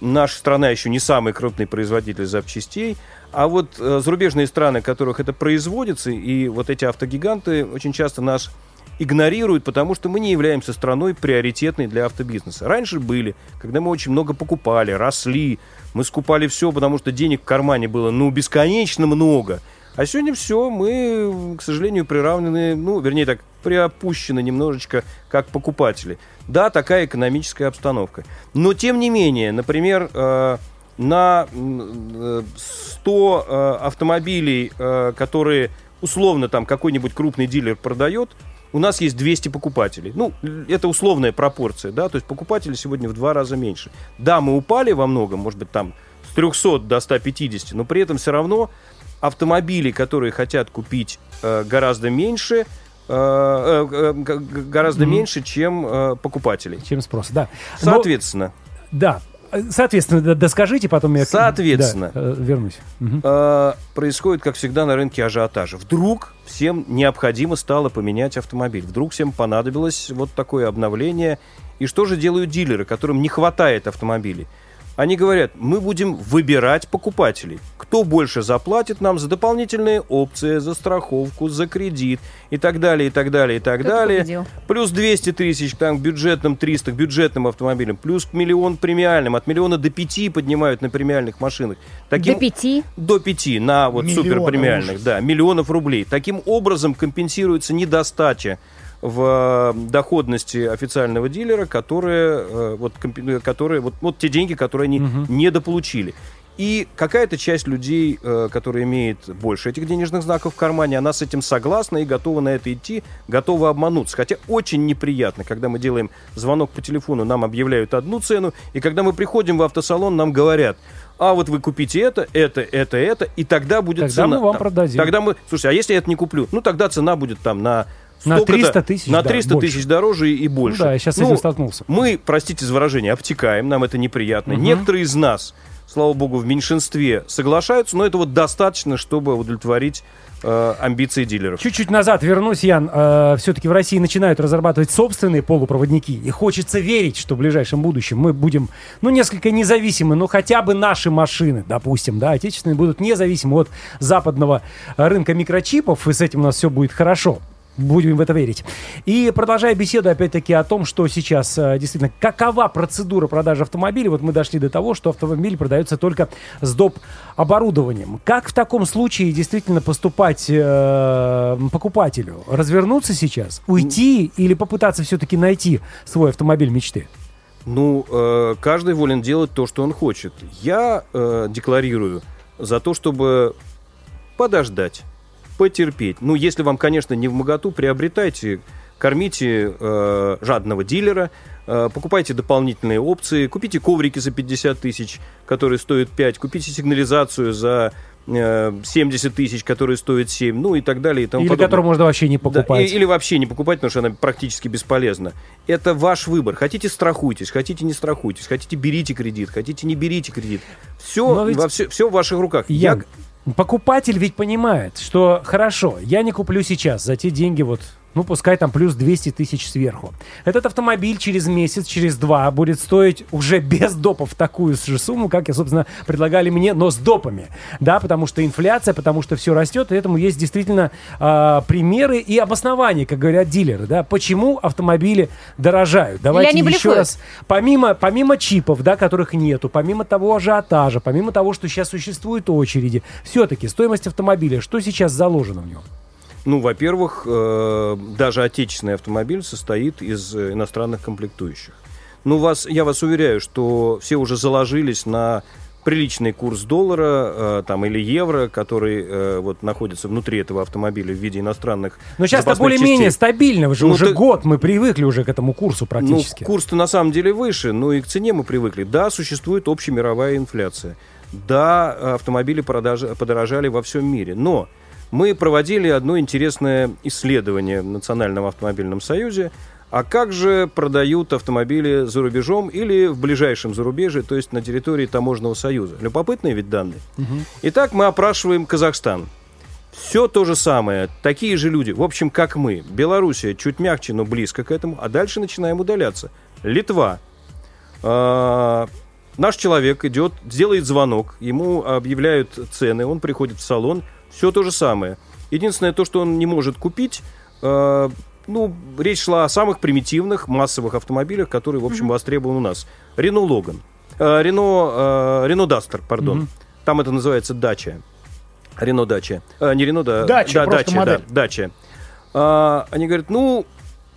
I: наша страна еще не самый крупный производитель запчастей. А вот э, зарубежные страны, в которых это производится, и вот эти автогиганты очень часто нас игнорируют, потому что мы не являемся страной приоритетной для автобизнеса. Раньше были, когда мы очень много покупали, росли, мы скупали все, потому что денег в кармане было, ну, бесконечно много. А сегодня все, мы, к сожалению, приравнены, ну, вернее так, приопущены немножечко как покупатели. Да, такая экономическая обстановка. Но, тем не менее, например, э, на м, э, 100 э, автомобилей, э, которые условно там какой-нибудь крупный дилер продает, у нас есть 200 покупателей. Ну, это условная пропорция, да, то есть покупателей сегодня в два раза меньше. Да, мы упали во многом, может быть, там с 300 до 150, но при этом все равно автомобили, которые хотят купить э, гораздо меньше, э, э, гораздо меньше, чем э, покупателей.
C: Чем спрос, да. Но-
I: Соответственно,
C: да. Соответственно, доскажите, потом я...
I: Соответственно.
C: да, э, вернусь. Мгм.
I: э, происходит, как всегда, на рынке ажиотажа. Вдруг всем необходимо стало поменять автомобиль. Вдруг всем понадобилось вот такое обновление. И что же делают дилеры, которым не хватает автомобилей? Они говорят, мы будем выбирать покупателей. Кто больше заплатит нам за дополнительные опции, за страховку, за кредит и так далее, и так далее, и так
E: Кто-то
I: далее.
E: победил.
I: Плюс 200 тысяч там, к бюджетным 300, к бюджетным автомобилям. Плюс к миллион премиальным. От миллиона до пяти поднимают на премиальных машинах. Таким,
E: До пяти.
I: до 5 на вот
D: Миллиона,
I: суперпремиальных,
D: ужас.
I: да, миллионов рублей. Таким образом компенсируется недостача в э, доходности официального дилера, которые, э, вот, э, которые вот, вот те деньги, которые они недополучили. И какая-то часть людей, которая имеет больше этих денежных знаков в кармане, она с этим согласна и готова на это идти, готова обмануться. Хотя очень неприятно, когда мы делаем звонок по телефону, нам объявляют одну цену, и когда мы приходим в автосалон, нам говорят, а вот вы купите это, это, это, это, и тогда будет
C: Тогда
I: цена.
C: мы вам
I: там.
C: продадим.
I: Тогда мы, слушай, а если я это не куплю? Ну, тогда цена будет там на...
C: На
I: столько-то-
C: 300 тысяч,
I: На
C: да,
I: 300
C: больше.
I: тысяч дороже и больше.
C: Ну да, я сейчас с
I: Ну,
C: этим столкнулся.
I: Мы, простите за выражение, обтекаем, нам это неприятно. Некоторые из нас слава богу, в меньшинстве соглашаются, но этого достаточно, чтобы удовлетворить э, амбиции дилеров.
C: Чуть-чуть назад вернусь, Ян. все-таки в России начинают разрабатывать собственные полупроводники. И хочется верить, что в ближайшем будущем мы будем, ну, несколько независимы, но хотя бы наши машины, допустим, да, отечественные, будут независимы от западного рынка микрочипов, и с этим у нас все будет хорошо. Будем в это верить. И продолжая беседу, опять-таки, о том, что сейчас э, действительно, какова процедура продажи автомобиля, вот мы дошли до того, что автомобиль продается только с доп. оборудованием. Как в таком случае действительно поступать э, покупателю? Развернуться сейчас, уйти или попытаться все-таки найти свой автомобиль мечты?
I: Ну, э, каждый волен делать то, что он хочет. Я э, декларирую за то, чтобы подождать, потерпеть. Ну, если вам, конечно, не в моготу, приобретайте, кормите э, жадного дилера, э, покупайте дополнительные опции, купите коврики за 50 тысяч, которые стоят 5, купите сигнализацию за э, 70 тысяч, которые стоят 7, ну и так далее. И тому
C: Или
I: подобное.
C: которую можно вообще не
I: Да,
C: покупать.
I: и- или вообще не покупать, потому что она практически бесполезна. Это ваш выбор. Хотите страхуйтесь, хотите не страхуйтесь, хотите берите кредит, хотите не берите кредит. Все,
C: ведь-
I: во все, все в ваших руках.
C: Я...
I: Я-
C: Покупатель ведь понимает, что хорошо, я не куплю сейчас за те деньги вот, ну пускай там плюс 200 тысяч сверху. Этот автомобиль через месяц, через два будет стоить уже без допов такую же сумму, как, и, собственно, предлагали мне, но с допами. Да, потому что инфляция, потому что все растет, и этому есть действительно а, примеры и обоснования, как говорят дилеры, да, почему автомобили дорожают. Давайте еще
E: блефуют?
C: раз Помимо, помимо чипов, да, которых нету, помимо того ажиотажа, помимо того, что сейчас существуют очереди, все-таки стоимость автомобиля, что сейчас заложено в нем?
I: Ну, во-первых, э, даже отечественный автомобиль состоит из э, иностранных комплектующих. Ну, вас, я вас уверяю, что все уже заложились на приличный курс доллара э, там, или евро, который э, вот, находится внутри этого автомобиля в виде иностранных
C: Но сейчас-то
I: запасных
C: более-менее стабильно, уже,
I: Ну,
C: уже
I: ты-
C: год мы привыкли уже к этому курсу практически.
I: Ну, курс-то на самом деле выше, но и к цене мы привыкли. Да, существует общемировая инфляция. Да, автомобили продаж- подорожали во всем мире. Но мы проводили одно интересное исследование в Национальном автомобильном союзе. А как же продают автомобили за рубежом или в ближайшем зарубежье, то есть на территории таможенного союза? Любопытные ведь данные. Итак, мы опрашиваем Казахстан. Все то же самое, такие же люди, в общем, как мы. Белоруссия чуть мягче, но близко к этому, а дальше начинаем удаляться. Литва. А, наш человек идет, делает звонок, ему объявляют цены, он приходит в салон, все то же самое. Единственное, то, что он не может купить, а, ну, речь шла о самых примитивных массовых автомобилях, которые, в общем, востребованы у нас. Рено Логан. А, Рено, а, Рено Дастер, пардон. Там это называется дача. Рено Дача. Не Рено, да.
D: Дача,
I: да, дача,
D: модель.
I: да, дача. А, они говорят, ну,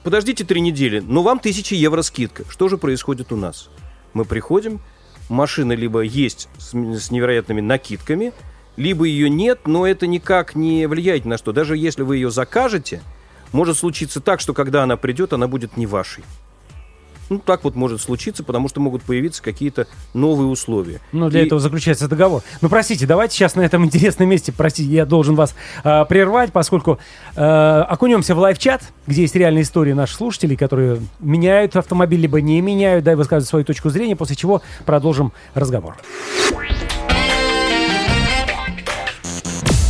I: подождите три недели, но вам тысячи евро скидка. Что же происходит у нас? Мы приходим, машина либо есть с, с невероятными накидками, либо ее нет, но это никак не влияет на что. Даже если вы ее закажете, может случиться так, что когда она придет, она будет не вашей. Ну, так вот может случиться, потому что могут появиться какие-то новые условия.
C: Ну, для
I: И-
C: этого заключается договор. Ну, простите, давайте сейчас на этом интересном месте, простите, я должен вас э, прервать, поскольку э, окунемся в live-чат, где есть реальные истории наших слушателей, которые меняют автомобиль, либо не меняют, да, и высказывают свою точку зрения, после чего продолжим разговор.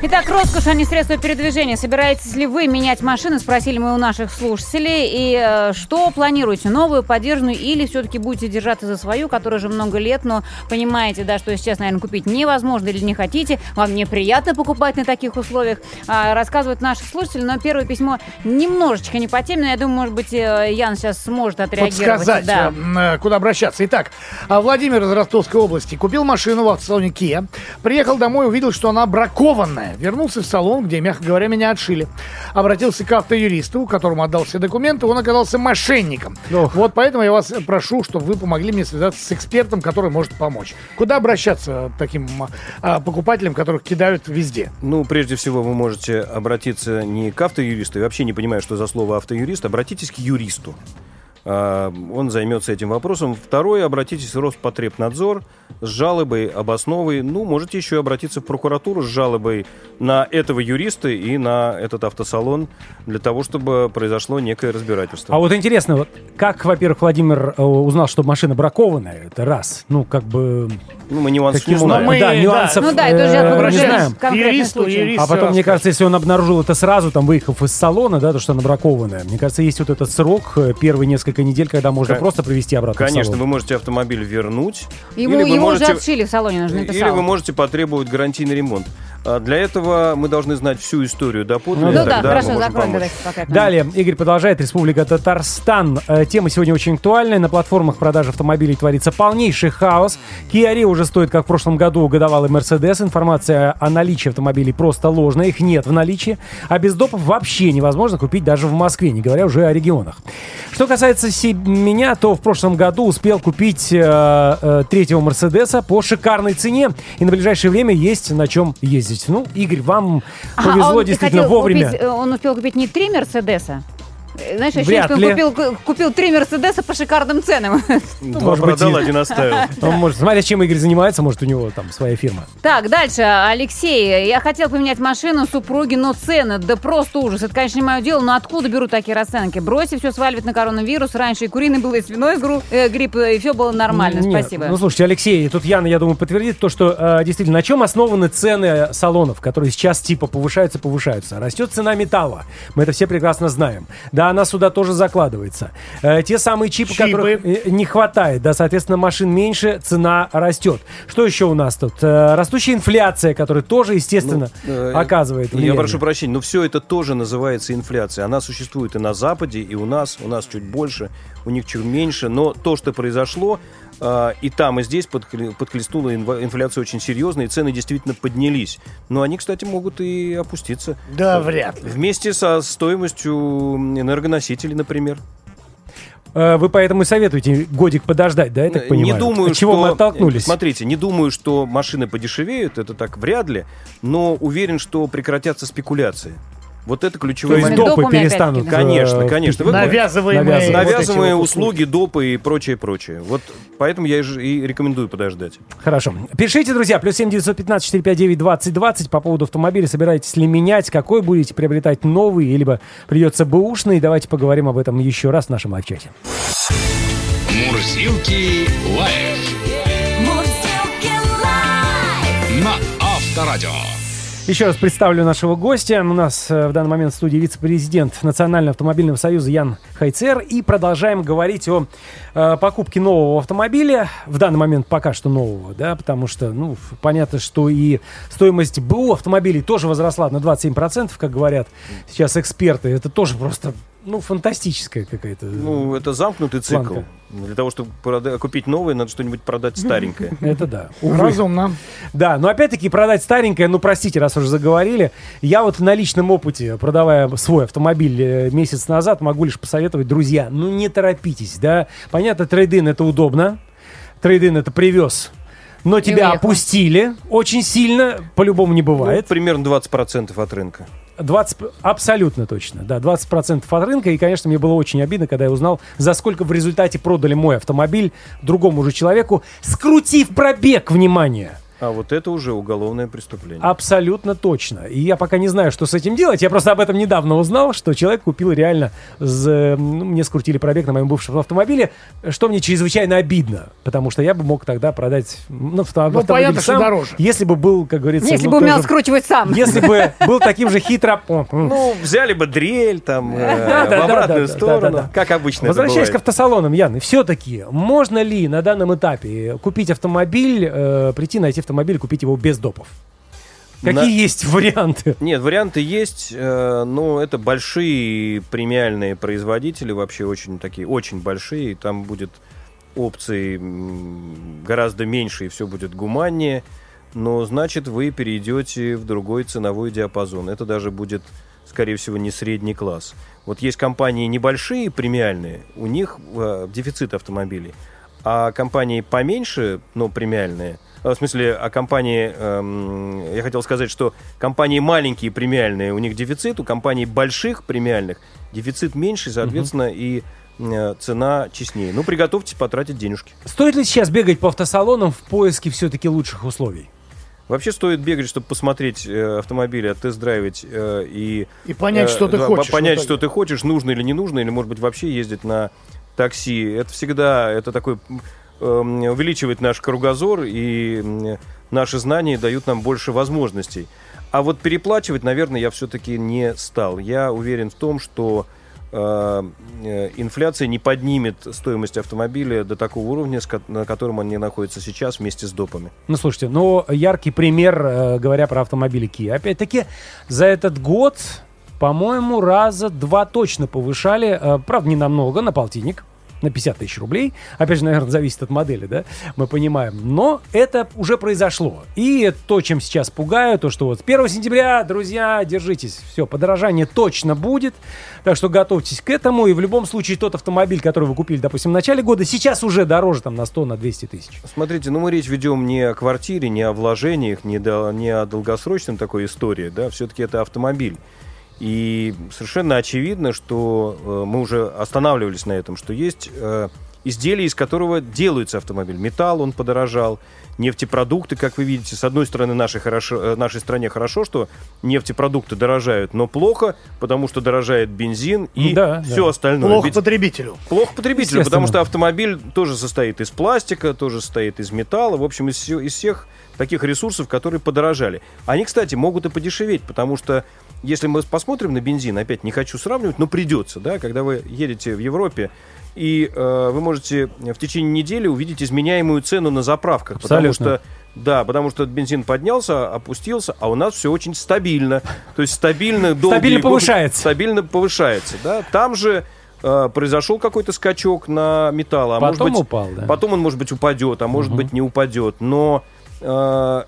E: Итак, роскошь, а не средства передвижения. Собираетесь ли вы менять машины? Спросили мы у наших слушателей. И э, что планируете? Новую, поддержанную или все-таки будете держаться за свою, которая уже много лет, но понимаете, да, что сейчас, наверное, купить невозможно или не хотите. Вам неприятно покупать на таких условиях. А, рассказывают наши слушатели, но первое письмо немножечко не по теме, но я думаю, может быть, э, Ян сейчас сможет отреагировать.
D: подсказать,
E: Да.
D: э, э, куда обращаться. Итак, а Владимир из Ростовской области купил машину в автосалоне Kia, приехал домой, увидел, что она бракованная. Вернулся в салон, где, мягко говоря, меня отшили. Обратился к автоюристу, которому отдал все документы, он оказался мошенником.
C: Ох.
D: Вот поэтому я вас прошу, чтобы вы помогли мне связаться с экспертом, который может помочь. Куда обращаться таким а, покупателям, которых кидают везде?
I: Ну, прежде всего, вы можете обратиться не к автоюристу, я вообще не понимаю, что за слово автоюрист, обратитесь к юристу. А, Он займется этим вопросом. Второе, обратитесь в Роспотребнадзор с жалобой об основе. Ну, можете еще обратиться в прокуратуру с жалобой на этого юриста и на этот автосалон для того, чтобы произошло некое разбирательство.
C: А вот интересно, вот как, во-первых, Владимир э, узнал, что машина бракованная? Это раз. Ну, как бы...
I: Ну, мы нюансов не знаем.
C: образом- Да,
D: Мы-
C: нюансов
E: Ну да, это уже
C: э, не
E: окружение.
C: знаем.
D: Юристу,
E: случай.
D: юрист
C: А потом, мне кажется, если он обнаружил это сразу, там, выехав из салона, да, то, что она бракованная, мне кажется, есть вот этот срок, э, первые несколько недель, когда можно
I: Ка-
C: просто привезти обратно в
I: Конечно,
C: салон.
I: вы можете автомобиль вернуть.
E: Его,
I: или вы
E: его
I: можете-
E: уже отшили в салоне, нужно
I: Или вы можете потребовать гарантийный ремонт. А Для этого мы должны знать всю историю доподлинно.
C: Ну
E: Ну да,
I: тогда
E: хорошо, закроем давайте пока.
C: Далее, Игорь продолжает. Республика Татарстан. Э, Тема сегодня очень актуальная. На платформах продажи автомобилей творится полнейший хаос. Kia Rio уже стоит, как в прошлом году, годовалый Mercedes. Информация о наличии автомобилей просто ложная. Их нет в наличии. А без допов вообще невозможно купить даже в Москве, не говоря уже о регионах. Что касается меня, то в прошлом году успел купить э, э, третьего Мерседеса по шикарной цене. И на ближайшее время есть на чем ездить. Ну, Игорь, вам
E: А,
C: повезло
E: он
C: действительно
E: хотел
C: вовремя.
E: купить, э, он успел купить не три Мерседеса. Э, Знаешь, ощущение,
C: Вряд
E: что он
C: ли.
E: купил, ку- купил три Мерседеса по шикарным ценам.
I: Два
C: может быть,
I: продал, один оставил.
C: Он может, смотря чем Игорь занимается, может, у него там своя фирма.
E: Так, дальше. Алексей, я хотел поменять машину супруги, но цены, да просто ужас. Это, конечно, не мое дело, но откуда берут такие расценки? Бросьте все сваливать на коронавирус. Раньше и куриный был, и свиной гру- э, грипп, и все было нормально.
C: Нет,
E: Спасибо.
C: Ну, слушайте, Алексей, тут Яна, я думаю, подтвердит то, что э, действительно, на чем основаны цены салонов, которые сейчас типа повышаются, повышаются. Растет цена металла. Мы это все прекрасно знаем. Да, она сюда тоже закладывается. Э, те самые чипы,
D: Чипы.
C: которых э, не хватает, да, соответственно, машин меньше, цена растет. Что еще у нас тут? Э, растущая инфляция, которая тоже, естественно,
I: э,
C: оказывает
I: Я
C: влияние.
I: прошу прощения, но все это тоже называется инфляция. Она существует и на Западе, и у нас. У нас чуть больше, у них чуть меньше. Но то, что произошло, и там, и здесь подхлестнула инфляция очень серьезно, и цены действительно поднялись. Но они, кстати, могут и опуститься.
D: Да, вряд ли.
I: Вместе со стоимостью энергоносителей, например.
C: Э, Вы поэтому и советуете годик подождать, да, я так понимаю?
I: Не думаю,
C: От чего
I: что...
C: мы оттолкнулись?
I: Смотрите, не думаю, что машины подешевеют, это так вряд ли, но уверен, что прекратятся спекуляции. Вот это
C: То
I: ключевой
C: есть
E: Момент.
I: момент.
C: допы перестанут.
I: Конечно, конечно. Вы-
D: Навязываемые,
C: Навязываемые.
I: Навязываемые
D: вот
I: услуги, допы и прочее, прочее. Вот поэтому я и рекомендую подождать.
C: Хорошо. Пишите, друзья, плюс 7 915 459 2020 по поводу автомобиля. Собираетесь ли менять? Какой будете приобретать новый? Либо придется бэушный? Давайте поговорим об этом еще раз в нашем лайв-чате.
A: Мурзилки лайф
B: Мурзилки лайф.
A: на Авторадио.
C: Еще раз представлю нашего гостя. У нас э, в данный момент в студии вице-президент Национального автомобильного союза Ян Хайцер. И продолжаем говорить о э, покупке нового автомобиля. В данный момент пока что нового, да, потому что, ну, понятно, что и стоимость БУ автомобилей тоже возросла на 27%, как говорят сейчас эксперты. Это тоже просто, ну, фантастическая какая-то.
I: Ну, это замкнутый цикл.
C: Планка.
I: Для того, чтобы прода- купить новое, надо что-нибудь продать старенькое.
C: Это да.
D: Разумно.
C: Да, но опять-таки продать старенькое, ну простите, раз уже заговорили, я вот на личном опыте, продавая свой автомобиль э, месяц назад, могу лишь посоветовать, друзья, ну не торопитесь, да. Понятно, трейдин это удобно, трейдин это привез, но тебя
E: уехал.
C: опустили очень сильно, по-любому не
I: Ну,
C: бывает.
I: примерно 20% от рынка.
C: 20, абсолютно точно, да, 20% от рынка. И, конечно, мне было очень обидно, когда я узнал, за сколько в результате продали мой автомобиль другому же человеку, скрутив пробег, внимание.
I: А вот это уже уголовное преступление.
C: Абсолютно точно. И я пока не знаю, что с этим делать. Я просто об этом недавно узнал, что человек купил реально... з- ну, мне скрутили пробег на моем бывшем автомобиле, что мне чрезвычайно обидно. Потому что я бы мог тогда продать ну, авто- автомобиль
D: понятно, что
C: сам,
D: дороже.
C: Если бы был, как говорится...
E: Если
C: ну,
E: бы умел
C: тоже-
E: скручивать сам.
C: Если бы был таким же хитро...
I: Ну, взяли бы дрель там э, в обратную сторону, как обычно
C: Возвращаясь к автосалонам, Ян, все-таки можно ли на данном этапе купить автомобиль, э, прийти, найти автомобиль, купить его без допов? Какие
I: На-
C: есть варианты?
I: Нет, варианты есть, э, но это большие премиальные производители, вообще очень такие, очень большие, и там будет опций гораздо меньше, и все будет гуманнее, но значит вы перейдете в другой ценовой диапазон. Это даже будет, скорее всего, не средний класс. Вот есть компании небольшие, премиальные, у них э, дефицит автомобилей, а компании поменьше, но премиальные, в смысле, а компании, эм, я хотел сказать, что компании маленькие премиальные, у них дефицит, у компаний больших премиальных дефицит меньше, соответственно, и э, цена честнее. Ну, приготовьтесь потратить денежки.
C: Стоит ли сейчас бегать по автосалонам в поиске все-таки лучших условий?
I: Вообще стоит бегать, чтобы посмотреть э, автомобили, оттест-драйвить э, и...
D: И понять,
I: э,
D: что ты
I: да,
D: хочешь.
I: Понять, что ты хочешь, нужно или не нужно, или, может быть, вообще ездить на такси. Это всегда, это такой увеличивает наш кругозор, и наши знания дают нам больше возможностей. А вот переплачивать, наверное, я все-таки не стал. Я уверен в том, что э, э, инфляция не поднимет стоимость автомобиля до такого уровня, на котором они находятся сейчас вместе с допами.
C: Ну, слушайте, ну, яркий пример, э, говоря про автомобили Kia. Опять-таки, за этот год, по-моему, раза два точно повышали. правда, не намного, на полтинник. На 50 тысяч рублей. Опять же, наверное, зависит от модели, да? Мы понимаем. Но это уже произошло. И то, чем сейчас пугаю, то, что вот с 1 сентября, друзья, держитесь. Все, подорожание точно будет. Так что готовьтесь к этому. И в любом случае тот автомобиль, который вы купили, допустим, в начале года, сейчас уже дороже там на 100, на 200 тысяч.
I: Смотрите, ну мы речь ведем не о квартире, не о вложениях, не, до- не о долгосрочном такой истории, да, все-таки это автомобиль. И совершенно очевидно, что э, мы уже останавливались на этом, что есть э, изделие, из которого делается автомобиль. Металл, он подорожал, нефтепродукты, как вы видите, с одной стороны, нашей, хорошо, э, нашей стране хорошо, что нефтепродукты дорожают, но плохо, потому что дорожает бензин и
C: Да,
I: все
C: да.
I: остальное.
D: Плохо
I: Ведь-
D: потребителю.
I: Плохо потребителю, потому что автомобиль тоже состоит из пластика, тоже состоит из металла, в общем, из, из всех таких ресурсов, которые подорожали. Они, кстати, могут и подешеветь, потому что если мы посмотрим на бензин, опять не хочу сравнивать, но придется, да, когда вы едете в Европе, и э, вы можете в течение недели увидеть изменяемую цену на заправках, потому
C: Абсолютно.
I: что да, потому что бензин поднялся, опустился, а у нас все очень стабильно. То есть стабильно долгие
C: Стабильно повышается.
I: Стабильно повышается, да. Там же э, произошел какой-то скачок на металл, а может
C: Потом
I: быть,
C: упал, да.
I: потом он, может быть, упадет, а может быть, не упадет. Но э,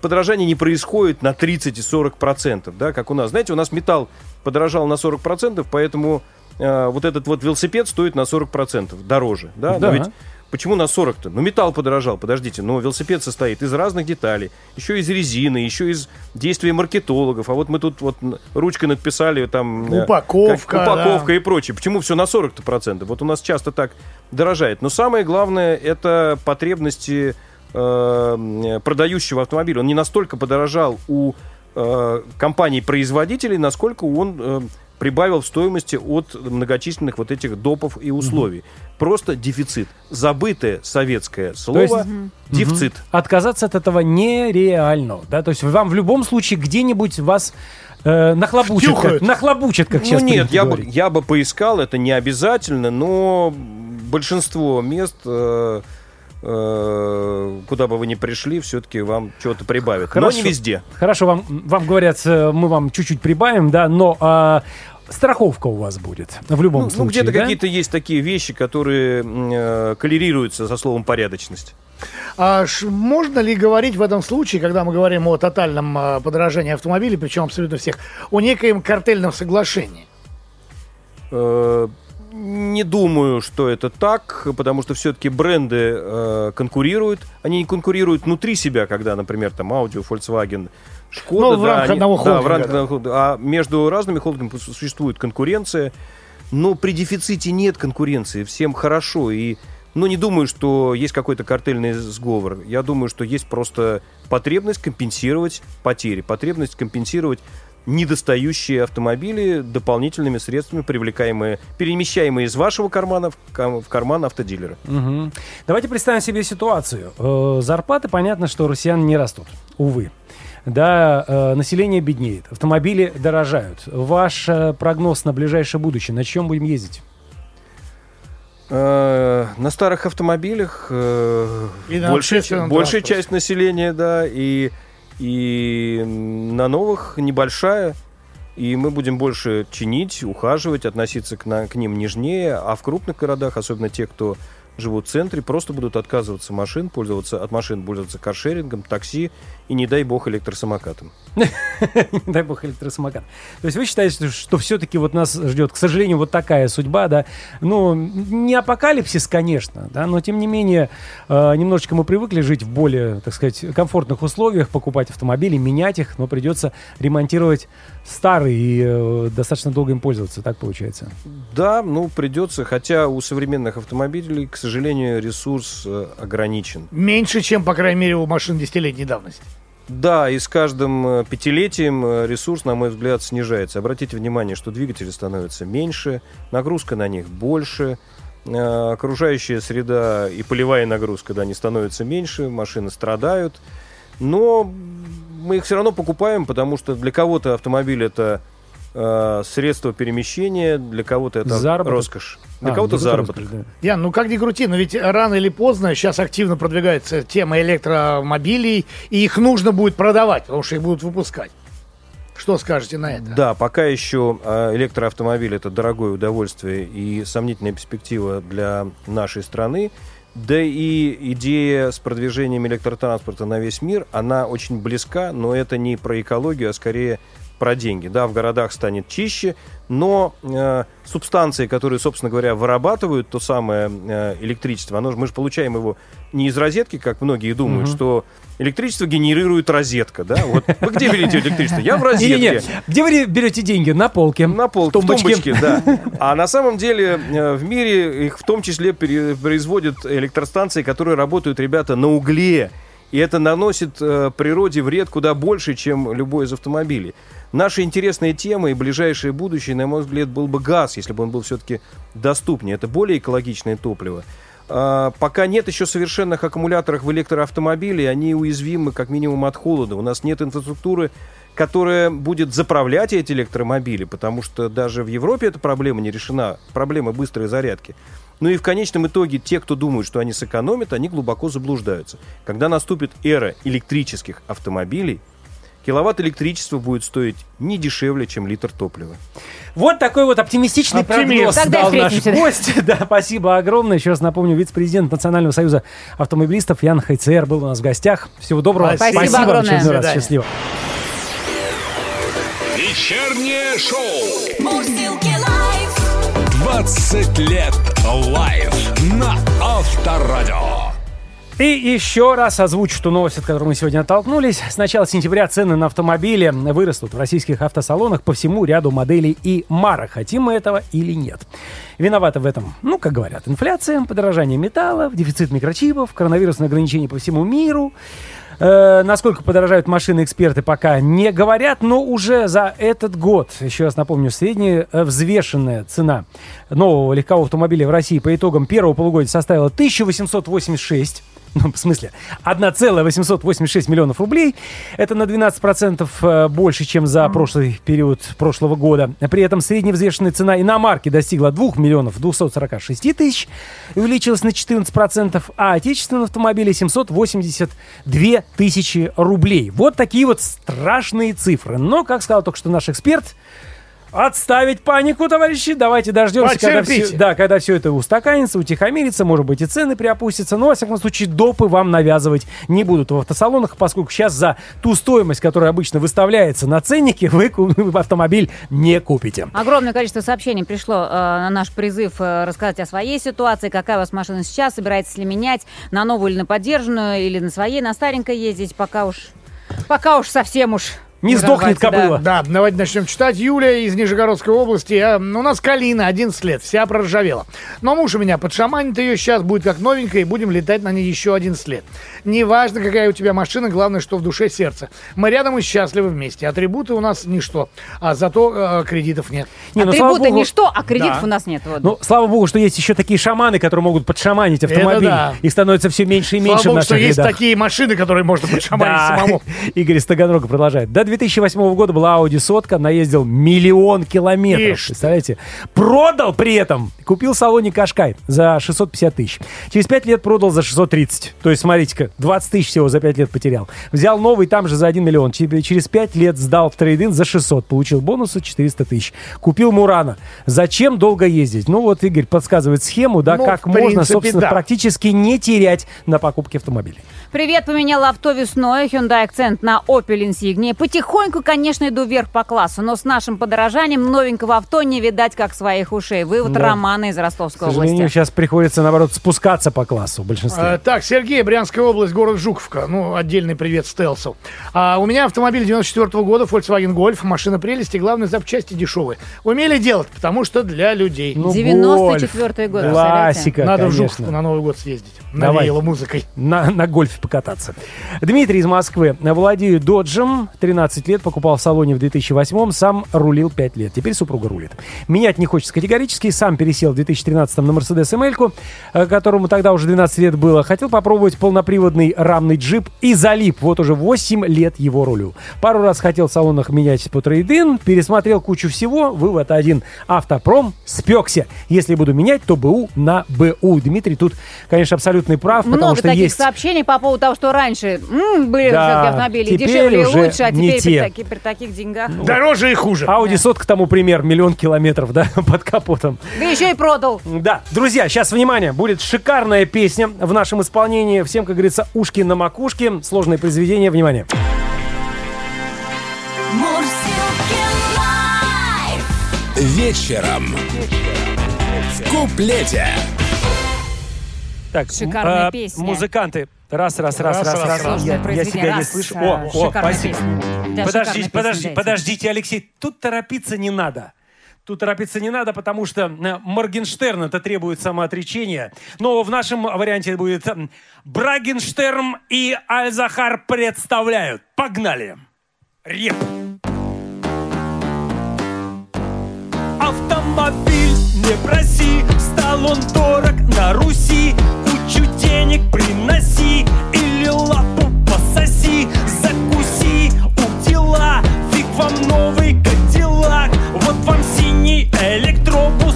I: подорожание не происходит на 30 и 40 процентов, да, как у нас. Знаете, у нас металл подорожал на 40 процентов, поэтому э, вот этот вот велосипед стоит на 40 процентов дороже, да. Но
C: Да.
I: ведь Почему на 40-то? Ну, металл подорожал, подождите. Но велосипед состоит из разных деталей. Еще из резины, еще из действия маркетологов. А вот мы тут вот ручкой надписали там... э,
D: Упаковка,
I: как- упаковка
D: да.
I: и прочее. Почему все на 40-то процентов? Вот у нас часто так дорожает. Но самое главное, это потребности э, продающего автомобиля. Он не настолько подорожал у э, компаний-производителей, насколько он э, прибавил в стоимости от многочисленных вот этих допов и условий. Просто дефицит. Забытое советское слово
C: есть-
I: дефицит.
C: Отказаться от этого нереально, да, то есть вам в любом случае где-нибудь вас э, нахлобучат, как, нахлобучат, как
I: Ну
C: сейчас
I: нет, я бы, я бы поискал, это не обязательно, но большинство мест, э, куда бы вы ни пришли, все-таки вам что-то прибавят. Но
C: Хорошо.
I: не везде.
C: Хорошо, вам, вам говорят, э, мы вам чуть-чуть прибавим, да, но а, страховка у вас будет в любом
I: Ну, ну,
C: случае,
I: где-то
C: да?
I: какие-то есть такие вещи, которые э, коллерируются со словом порядочность.
D: А ш- можно ли говорить в этом случае, когда мы говорим о тотальном а, подорожании автомобилей, причем абсолютно всех, о некоем картельном соглашении?
I: Не думаю, что это так, потому что все-таки бренды э, конкурируют. Они не конкурируют внутри себя, когда, например, там Audi, Volkswagen, Шкода.
D: Ну, в рамках
I: они-
D: одного
I: да,
D: холдинга,
I: в рамках
D: да.
I: одного. А между разными холдингами су- существует конкуренция. Но при дефиците нет конкуренции. Всем хорошо. И ну, не думаю, что есть какой-то картельный сговор. Я думаю, что есть просто потребность компенсировать потери, потребность компенсировать недостающие автомобили дополнительными средствами, привлекаемые, перемещаемые из вашего кармана в кам- в карман автодилера.
C: Мгм. Давайте представим себе ситуацию. Э, зарплаты, понятно, что россиян не растут, увы. Да, э, население беднеет, автомобили дорожают. Ваш э, прогноз на ближайшее будущее, на чем будем ездить?
I: Э, На старых автомобилях э, большая, большая часть населения, да, и, и на новых небольшая. И мы будем больше чинить, ухаживать, относиться к, на- к ним нежнее. А в крупных городах, особенно те, кто живут в центре, просто будут отказываться машин, пользоваться от машин, пользоваться каршерингом, такси и, не дай бог, электросамокатом.
C: Не дай бог электросамокат. То есть вы считаете, что, все-таки вот нас ждет, к сожалению, вот такая судьба, да? Ну, не апокалипсис, конечно, да, но тем не менее э, немножечко мы привыкли жить в более, так сказать, комфортных условиях, покупать автомобили, менять их, но придется ремонтировать старый и э, достаточно долго им пользоваться, так получается.
I: Да, ну придется, хотя у современных автомобилей, к сожалению, ресурс э, ограничен.
D: Меньше, чем, по крайней мере, у машин десятилетней давности.
I: Да, и с каждым э, пятилетием э, ресурс, на мой взгляд, снижается. Обратите внимание, что двигатели становятся меньше, нагрузка на них больше, э, окружающая среда и полевая нагрузка, да, не становится меньше, машины страдают. Но мы их все равно покупаем, потому что для кого-то автомобиль это э, средство перемещения, для кого-то это
C: Заработок.
I: роскошь, для
C: А,
I: кого-то
C: ну,
I: заработок.
C: да.
D: Ян, ну как ни крути, но ведь рано или поздно сейчас активно продвигается тема электромобилей, и их нужно будет продавать, потому что их будут выпускать. Что скажете на это?
I: Да, пока еще э, электроавтомобиль это дорогое удовольствие и сомнительная перспектива для нашей страны. Да и идея с продвижением электротранспорта на весь мир, она очень близка, но это не про экологию, а скорее про деньги. Да, в городах станет чище, но э, субстанции, которые, собственно говоря, вырабатывают то самое э, электричество, оно, мы же получаем его не из розетки, как многие думают, что электричество генерирует розетка. Да? Вот вы где берете электричество? Я в розетке.
C: Не-не-не, где вы берете деньги? На полке.
I: На полке,
C: В
I: в
C: тумбочке.
I: тумбочке, да. А на самом деле э, в мире их в том числе производят электростанции, которые работают, ребята, на угле. И это наносит э, природе вред куда больше, чем любой из автомобилей. Наша интересная тема и ближайшее будущее, на мой взгляд, был бы газ, если бы он был все-таки доступнее. Это более экологичное топливо. А, пока нет еще совершенных аккумуляторов в электроавтомобиле, они уязвимы как минимум от холода. У нас нет инфраструктуры, которая будет заправлять эти электромобили, потому что даже в Европе эта проблема не решена, проблема быстрой зарядки. Ну и в конечном итоге те, кто думают, что они сэкономят, они глубоко заблуждаются. Когда наступит эра электрических автомобилей, киловатт электричества будет стоить не дешевле, чем литр топлива.
C: Вот такой вот оптимистичный
D: Оптимизм.
C: прогноз
E: Тогда
C: дал наш гость. Да, спасибо огромное. Еще раз напомню, вице-президент Национального союза автомобилистов Ян Хайцеэр был у нас в гостях. Всего доброго.
D: Спасибо
E: Спасибо огромное.
C: раз.
D: Свидания.
C: Счастливо.
A: Вечернее шоу.
B: Мурзилки.
A: 20 лет live на Авторадио.
C: И еще раз озвучу ту новость, от которой мы сегодня оттолкнулись. С начала сентября цены на автомобили вырастут в российских автосалонах по всему ряду моделей и марок. Хотим мы этого или нет. Виноваты в этом, ну, как говорят, инфляция, подорожание металлов, дефицит микрочипов, коронавирусные ограничения по всему миру. Э, насколько подорожают машины, эксперты пока не говорят, но уже за этот год, еще раз напомню, средняя э, взвешенная цена нового легкового автомобиля в России по итогам первого полугодия составила 1886 ну, в смысле, 1,886 миллионов рублей. Это на 12% э, больше, чем за прошлый период прошлого года. При этом средняя взвешенная цена иномарки достигла 2 миллионов 246 тысяч увеличилась на 14%, а отечественные автомобили 782 тысячи рублей. Вот такие вот страшные цифры. Но, как сказал только что наш эксперт, Отставить панику, товарищи. Давайте дождемся, когда все, да, когда все это устаканится, утихомирится, может быть, и цены приопустятся. Но, во всяком случае, допы вам навязывать не будут в автосалонах, поскольку сейчас за ту стоимость, которая обычно выставляется на ценнике, вы автомобиль не купите.
E: Огромное количество сообщений пришло э, на наш призыв э, рассказать о своей ситуации, какая у вас машина сейчас, собираетесь ли менять на новую или на поддержанную, или на своей, на старенькой ездить, пока уж, пока уж совсем уж.
C: Не сдохнет
E: да.
C: кобыла.
D: Да, давайте начнем читать. Юлия из Нижегородской области. А, У нас Калина, 11 лет, вся проржавела. Но муж у меня подшаманит ее сейчас, будет как новенькая, и будем летать на ней еще 11 лет. Неважно, какая у тебя машина, главное, что в душе сердце. Мы рядом и счастливы вместе. Атрибуты у нас ничто, а зато э, кредитов нет.
C: Не, ну,
E: Атрибуты
C: богу-
E: ничто, а кредитов
D: Да.
E: у нас нет. Вот.
C: Ну, слава богу, что есть еще такие шаманы, которые могут подшаманить автомобиль.
D: да.
C: Их становится все меньше и меньше
D: Слава богу,
C: в
D: что
C: наших
D: есть
C: рядах.
D: такие машины, которые можно подшаманить
C: Да.
D: самому.
C: Игорь из Таганрога продолжает. До 2008 года была Audi сотка, наездил миллион километров.
D: Ишь.
C: Представляете? Продал при этом. Купил в салоне Кашкай за 650 тысяч. Через 5 лет продал за 630. То есть, смотрите-ка, 20 тысяч всего за 5 лет потерял. Взял новый там же за 1 миллион. Че- Через 5 лет сдал в трейдинг за 600. Получил бонусы 400 тысяч. Купил Мурана. Зачем долго ездить? Ну вот Игорь подсказывает схему, да,
D: Ну,
C: как можно,
D: принципе,
C: собственно,
D: да.
C: практически не терять на покупке автомобиля.
E: Привет, поменяла авто весной, Hyundai Accent на Opel Insignia. Потихоньку, конечно, иду вверх по классу, но с нашим подорожанием новенького авто не видать, как своих ушей. Вывод
C: Да.
E: Романа из
C: К
E: Ростовской
C: сожалению,
E: области.
C: сейчас приходится, наоборот, спускаться по классу в большинстве.
J: Э, так, Сергей, Брянская область, город Жуковка. Ну, отдельный привет Стелсу. А, у меня автомобиль 94 года, Volkswagen Golf, машина прелести, главное, запчасти дешевые. Умели делать, потому что для людей.
C: Ну,
E: 94-й год,
C: гольф. Классика,
J: Надо в
C: конечно.
J: Жуковку на Новый год съездить.
C: Давай.
J: Навеяло музыкой.
C: на, на гольфе покататься. Дмитрий из Москвы. Владею доджем. 13 лет. Покупал в салоне в 2008. Сам рулил 5 лет. Теперь супруга рулит. Менять не хочется категорически. Сам пересел в 2013 на Mercedes ML, э, которому тогда уже 12 лет было. Хотел попробовать полноприводный рамный джип и залип. Вот уже 8 лет его рулю. Пару раз хотел в салонах менять по трейдин. Пересмотрел кучу всего. Вывод один. Автопром спекся. Если буду менять, то БУ на БУ. Дмитрий тут, конечно, абсолютно прав, потому
E: Много
C: что
E: таких
C: есть...
E: сообщений по поводу того, что раньше м, были
C: Да,
E: автомобили
C: теперь
E: дешевле и
C: уже
E: лучше, а
C: не
E: теперь
C: те.
E: при, таки- при таких деньгах.
J: Дороже и хуже.
C: Ауди сотка тому пример, миллион километров, да, под капотом.
E: Да еще и продал.
C: Да, друзья, сейчас, внимание, будет шикарная песня в нашем исполнении. Всем, как говорится, ушки на макушке. Сложное произведение, внимание.
A: Вечером. В куплете.
C: Так,
E: Шикарная
C: м, а,
E: песня.
C: Музыканты. Раз, раз, раз,
J: Раз,
C: раз,
J: раз,
C: раз.
J: раз.
C: Я, я
E: Произведение.
C: себя не
E: Раз,
C: слышу. О, о, спасибо.
E: Да,
C: Подождите,
E: песня,
C: подожди,
E: дайте.
C: подождите, Алексей. Тут торопиться не надо. Тут торопиться не надо, потому что э, Моргенштерн это требует самоотречения. Но в нашем варианте будет Брагенштерн и Альзахар представляют. Погнали. Реп. Автомобиль не проси, стал он дорог на Руси. Кучу денег приноси или лапу пососи, закуси у дела. Фиг вам новый кадиллак, вот вам синий электробус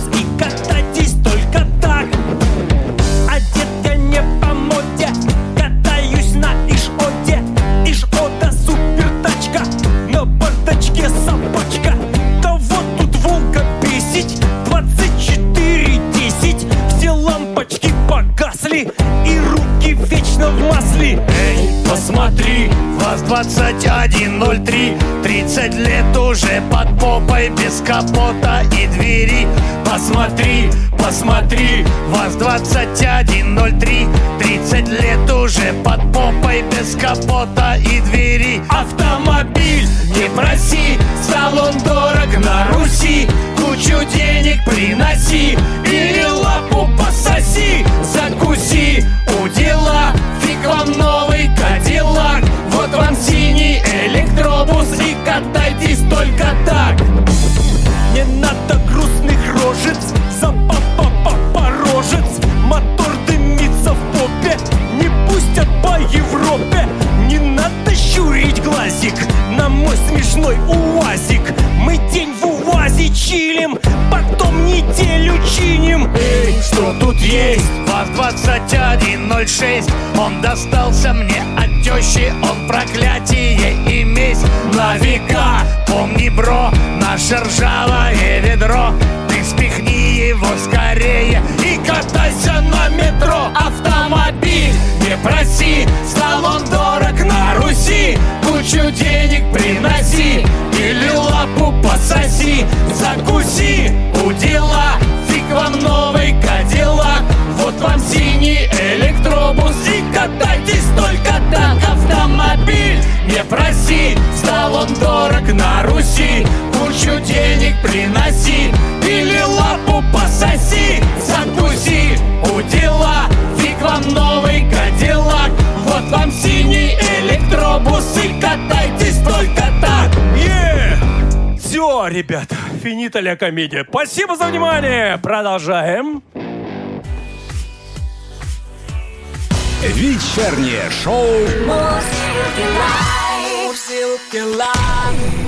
C: погасли, и руки вечно в масле.
D: Эй, посмотри, ВАЗ-2103 30 лет уже под попой Без капота и двери. Посмотри, посмотри ВАЗ-2103 30 лет уже под попой Без капота и двери. Автомобиль, не проси Салон дорог на Руси. Кучу денег приноси Или лапу пососи. Закуси у дела Фиг вам новый кадиллак. Вот вам синий электробус И катайтесь только так.
C: Не надо грустных рожец, за по Европе. Не надо щурить глазик на мой смешной уазик. Мы день в УАЗе чилим, потом неделю чиним.
D: Эй, что тут есть? ВАЗ-2106 Он достался мне от тещи Он проклятие и месть На века, помни, бро Наше ржавое ведро Ты спихни его скорее И катайся на метро Автомобиль, проси Стал он дорог на Руси. Кучу денег приноси Или лапу пососи. Закуси у дела Фиг вам новый кадиллак. Вот вам синий электробус И катайтесь только так. Автомобиль, не проси Стал он дорог на Руси. Кучу денег приноси Или лапу пососи
C: Все, ребята, финита ля комедия. Спасибо за внимание. Продолжаем.
A: Вечернее шоу
K: Мурзилки лайф.